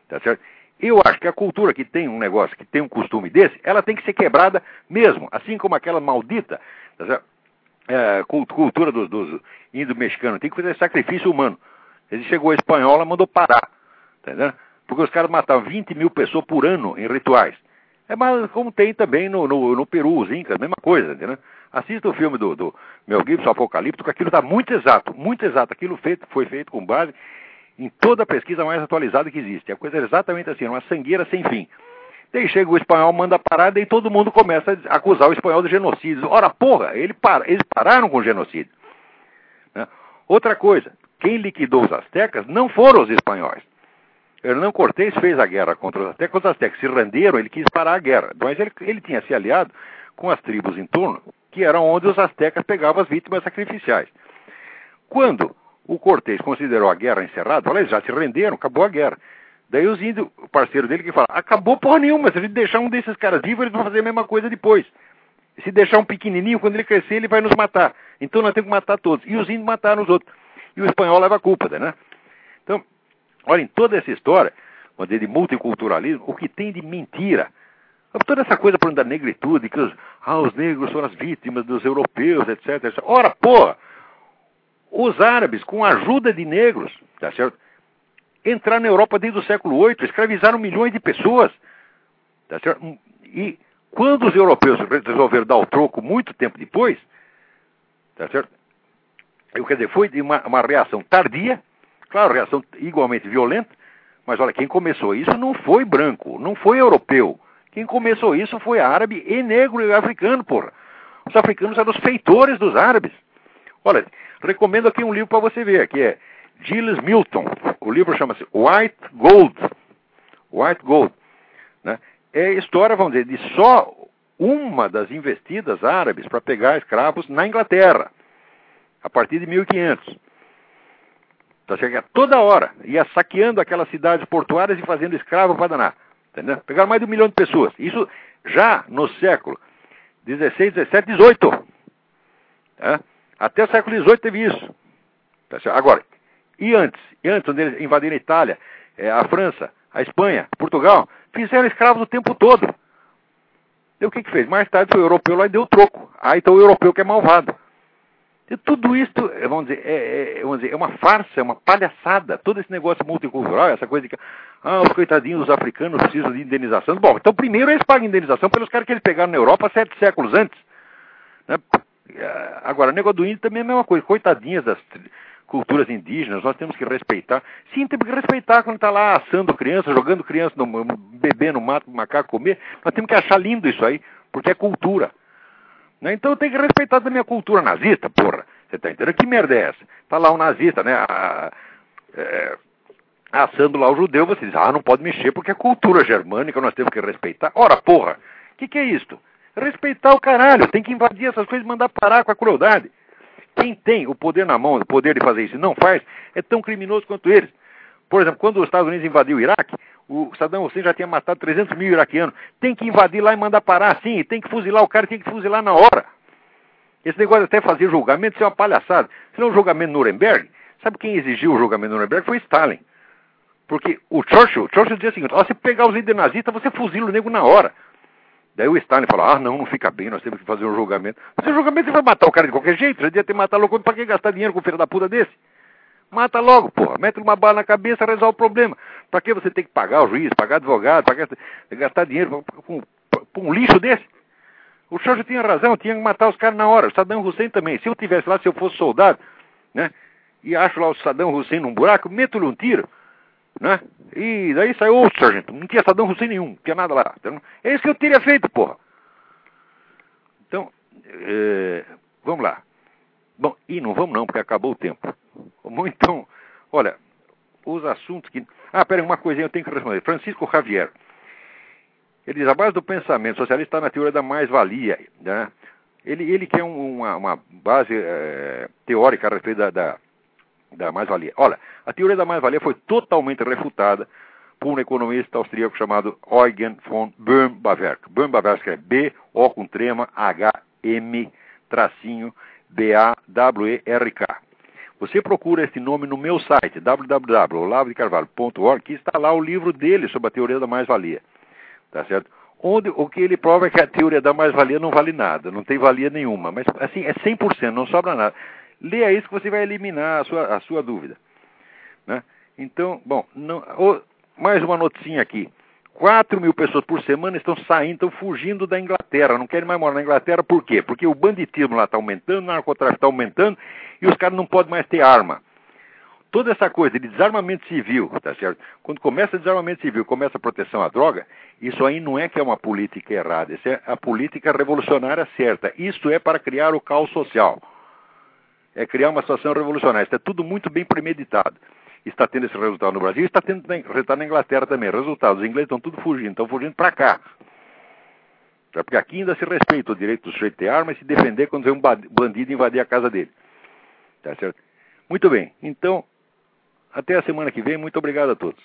Speaker 2: Tá certo? Eu acho que a cultura que tem um negócio, que tem um costume desse, ela tem que ser quebrada mesmo. Assim como aquela maldita tá é, cultura dos, dos índios mexicanos. Tem que fazer sacrifício humano. Ele chegou a espanhola, mandou parar. Tá Porque os caras matavam 20 mil pessoas por ano em rituais. É mas como tem também no, no, no Peru, os Incas, mesma coisa, entendeu? Assista o filme do, do Mel Gibson, Apocalipto, que aquilo está muito exato, muito exato. Aquilo feito, foi feito com base em toda a pesquisa mais atualizada que existe. A coisa é exatamente assim, uma sangueira sem fim. Daí chega o espanhol, manda parar, daí todo mundo começa a acusar o espanhol de genocídio. Ora, porra, ele para, eles pararam com o genocídio. Né? Outra coisa, quem liquidou os astecas não foram os espanhóis. Hernán Cortés fez a guerra contra os astecas, os astecas se renderam, ele quis parar a guerra. Mas ele, ele tinha se aliado com as tribos em torno, que eram onde os astecas pegavam as vítimas sacrificiais. Quando o Cortés considerou a guerra encerrada, eles já se renderam, acabou a guerra. Daí os índios, o parceiro dele que fala, acabou porra nenhuma, se a gente deixar um desses caras vivos, eles vão fazer a mesma coisa depois. Se deixar um pequenininho, quando ele crescer, ele vai nos matar. Então nós temos que matar todos. E os índios mataram os outros. E o espanhol leva a culpa, né? Então, olhem, toda essa história de multiculturalismo, o que tem de mentira. Toda essa coisa por da negritude, que os, ah, os negros são as vítimas dos europeus, etc. etc. Ora, porra! Os árabes, com a ajuda de negros, tá certo? Entraram na Europa desde o século VIII, escravizaram milhões de pessoas, tá? E quando os europeus resolveram dar o troco muito tempo depois, tá certo? Eu, quer dizer, foi uma, uma reação tardia, claro, reação igualmente violenta, mas olha, quem começou isso não foi branco, não foi europeu. Quem começou isso foi árabe e negro e africano, porra. Os africanos eram os feitores dos árabes. Olha, recomendo aqui um livro para você ver, que é Gilles Milton. O livro chama-se White Gold. White Gold. Né? É história, vamos dizer, de só uma das investidas árabes para pegar escravos na Inglaterra, a partir de 1500. Então, chega toda hora, ia saqueando aquelas cidades portuárias e fazendo escravo para danar. Entendeu? Pegaram mais de um milhão de pessoas. Isso já no século 16, 17, 18. Até o século XVIII teve isso. Tá Agora, e antes? E antes, quando eles invadiram a Itália, é, a França, a Espanha, Portugal, fizeram escravos o tempo todo. E o que, que fez? Mais tarde foi o europeu lá e deu troco. Ah, então o europeu que é malvado. E tudo isso, é, vamos dizer, é, é, vamos dizer, é uma farsa, é uma palhaçada. Todo esse negócio multicultural, essa coisa de que, ah, os coitadinhos dos africanos precisam de indenização. Bom, então primeiro eles pagam indenização pelos caras que eles pegaram na Europa sete séculos antes. Né? Agora, o negócio do índio também é a mesma coisa. Coitadinhas das culturas indígenas, nós temos que respeitar. Sim, temos que respeitar quando está lá assando criança, jogando criança, no, bebê no mato, macaco comer. Nós temos que achar lindo isso aí, porque é cultura. Né? Então eu tenho que respeitar da minha cultura nazista, porra. Você está entendendo? Que merda é essa? Está lá um nazista, né? A, é, assando lá o judeu, você diz, ah, não pode mexer porque é cultura germânica, nós temos que respeitar. Ora, porra, o que, que é isto? Respeitar o caralho, tem que invadir essas coisas e mandar parar com a crueldade. Quem tem o poder na mão, o poder de fazer isso e não faz, é tão criminoso quanto eles. Por exemplo, quando os Estados Unidos invadiu o Iraque, o Saddam Hussein já tinha matado 300 mil iraquianos. Tem que invadir lá e mandar parar, sim. Tem que fuzilar o cara, tem que fuzilar na hora. Esse negócio até fazer julgamento, isso é uma palhaçada. Se não o julgamento Nuremberg, sabe quem exigiu o julgamento Nuremberg? Foi Stalin. Porque o Churchill, Churchill dizia o seguinte, ó, se pegar os líderes nazistas, você fuzila o nego na hora. Daí o Stalin falou, ah, não, não fica bem, nós temos que fazer um julgamento. Mas o julgamento você vai matar o cara de qualquer jeito, já devia ter matado logo, pra que gastar dinheiro com um filho da puta desse? Mata logo, porra. Mete uma bala na cabeça, resolve o problema. Pra que você tem que pagar o juiz, pagar advogado, gastar dinheiro com, um lixo desse? O já tinha razão, tinha que matar os caras na hora. O Saddam Hussein também. Se eu tivesse lá, se eu fosse soldado, né? E acho lá o Saddam Hussein num buraco, meto-lhe um tiro, né? E daí saiu outro sargento. Não tinha Saddam Hussein nenhum, não tinha nada lá. Então, é isso que eu teria feito, porra. Então, é, vamos lá. Bom, e não vamos não, porque acabou o tempo. Então, olha, os assuntos que. Ah, peraí, uma coisinha eu tenho que responder. Francisco Javier. Ele diz: a base do pensamento socialista está na teoria da mais-valia. Né? Ele, ele quer um, uma, uma, base é, teórica a respeito da, da, da mais-valia. Olha, a teoria da mais-valia foi totalmente refutada por um economista austríaco chamado Eugen von Böhm-Bawerk. Böhm-Bawerk é B-O com trema H-M tracinho B-A-W-E-R-K. Você procura esse nome no meu site, www.olavodecarvalho.org, que está lá o livro dele sobre a teoria da mais-valia. Tá certo? Onde o que ele prova é que a teoria da mais-valia não vale nada, não tem valia nenhuma. Mas, assim, é 100%, não sobra nada. Leia isso que você vai eliminar a sua, a sua dúvida. Né? Então, bom, não, mais uma notinha aqui. 4 mil pessoas por semana estão saindo, estão fugindo da Inglaterra, não querem mais morar na Inglaterra, por quê? Porque o banditismo lá está aumentando, o narcotráfico está aumentando e os caras não podem mais ter arma. Toda essa coisa de desarmamento civil, tá certo? Quando começa desarmamento civil, começa a proteção à droga, isso aí não é que é uma política errada, isso é a política revolucionária certa. Isso é para criar o caos social. É criar uma situação revolucionária. Isso é tudo muito bem premeditado está tendo esse resultado no Brasil, está tendo resultado na Inglaterra também. Resultados, os ingleses estão tudo fugindo, estão fugindo para cá. É porque aqui ainda se respeita o direito do sujeito ter arma e se defender quando vem um bandido invadir a casa dele. Tá certo? Muito bem. Então, até a semana que vem. Muito obrigado a todos.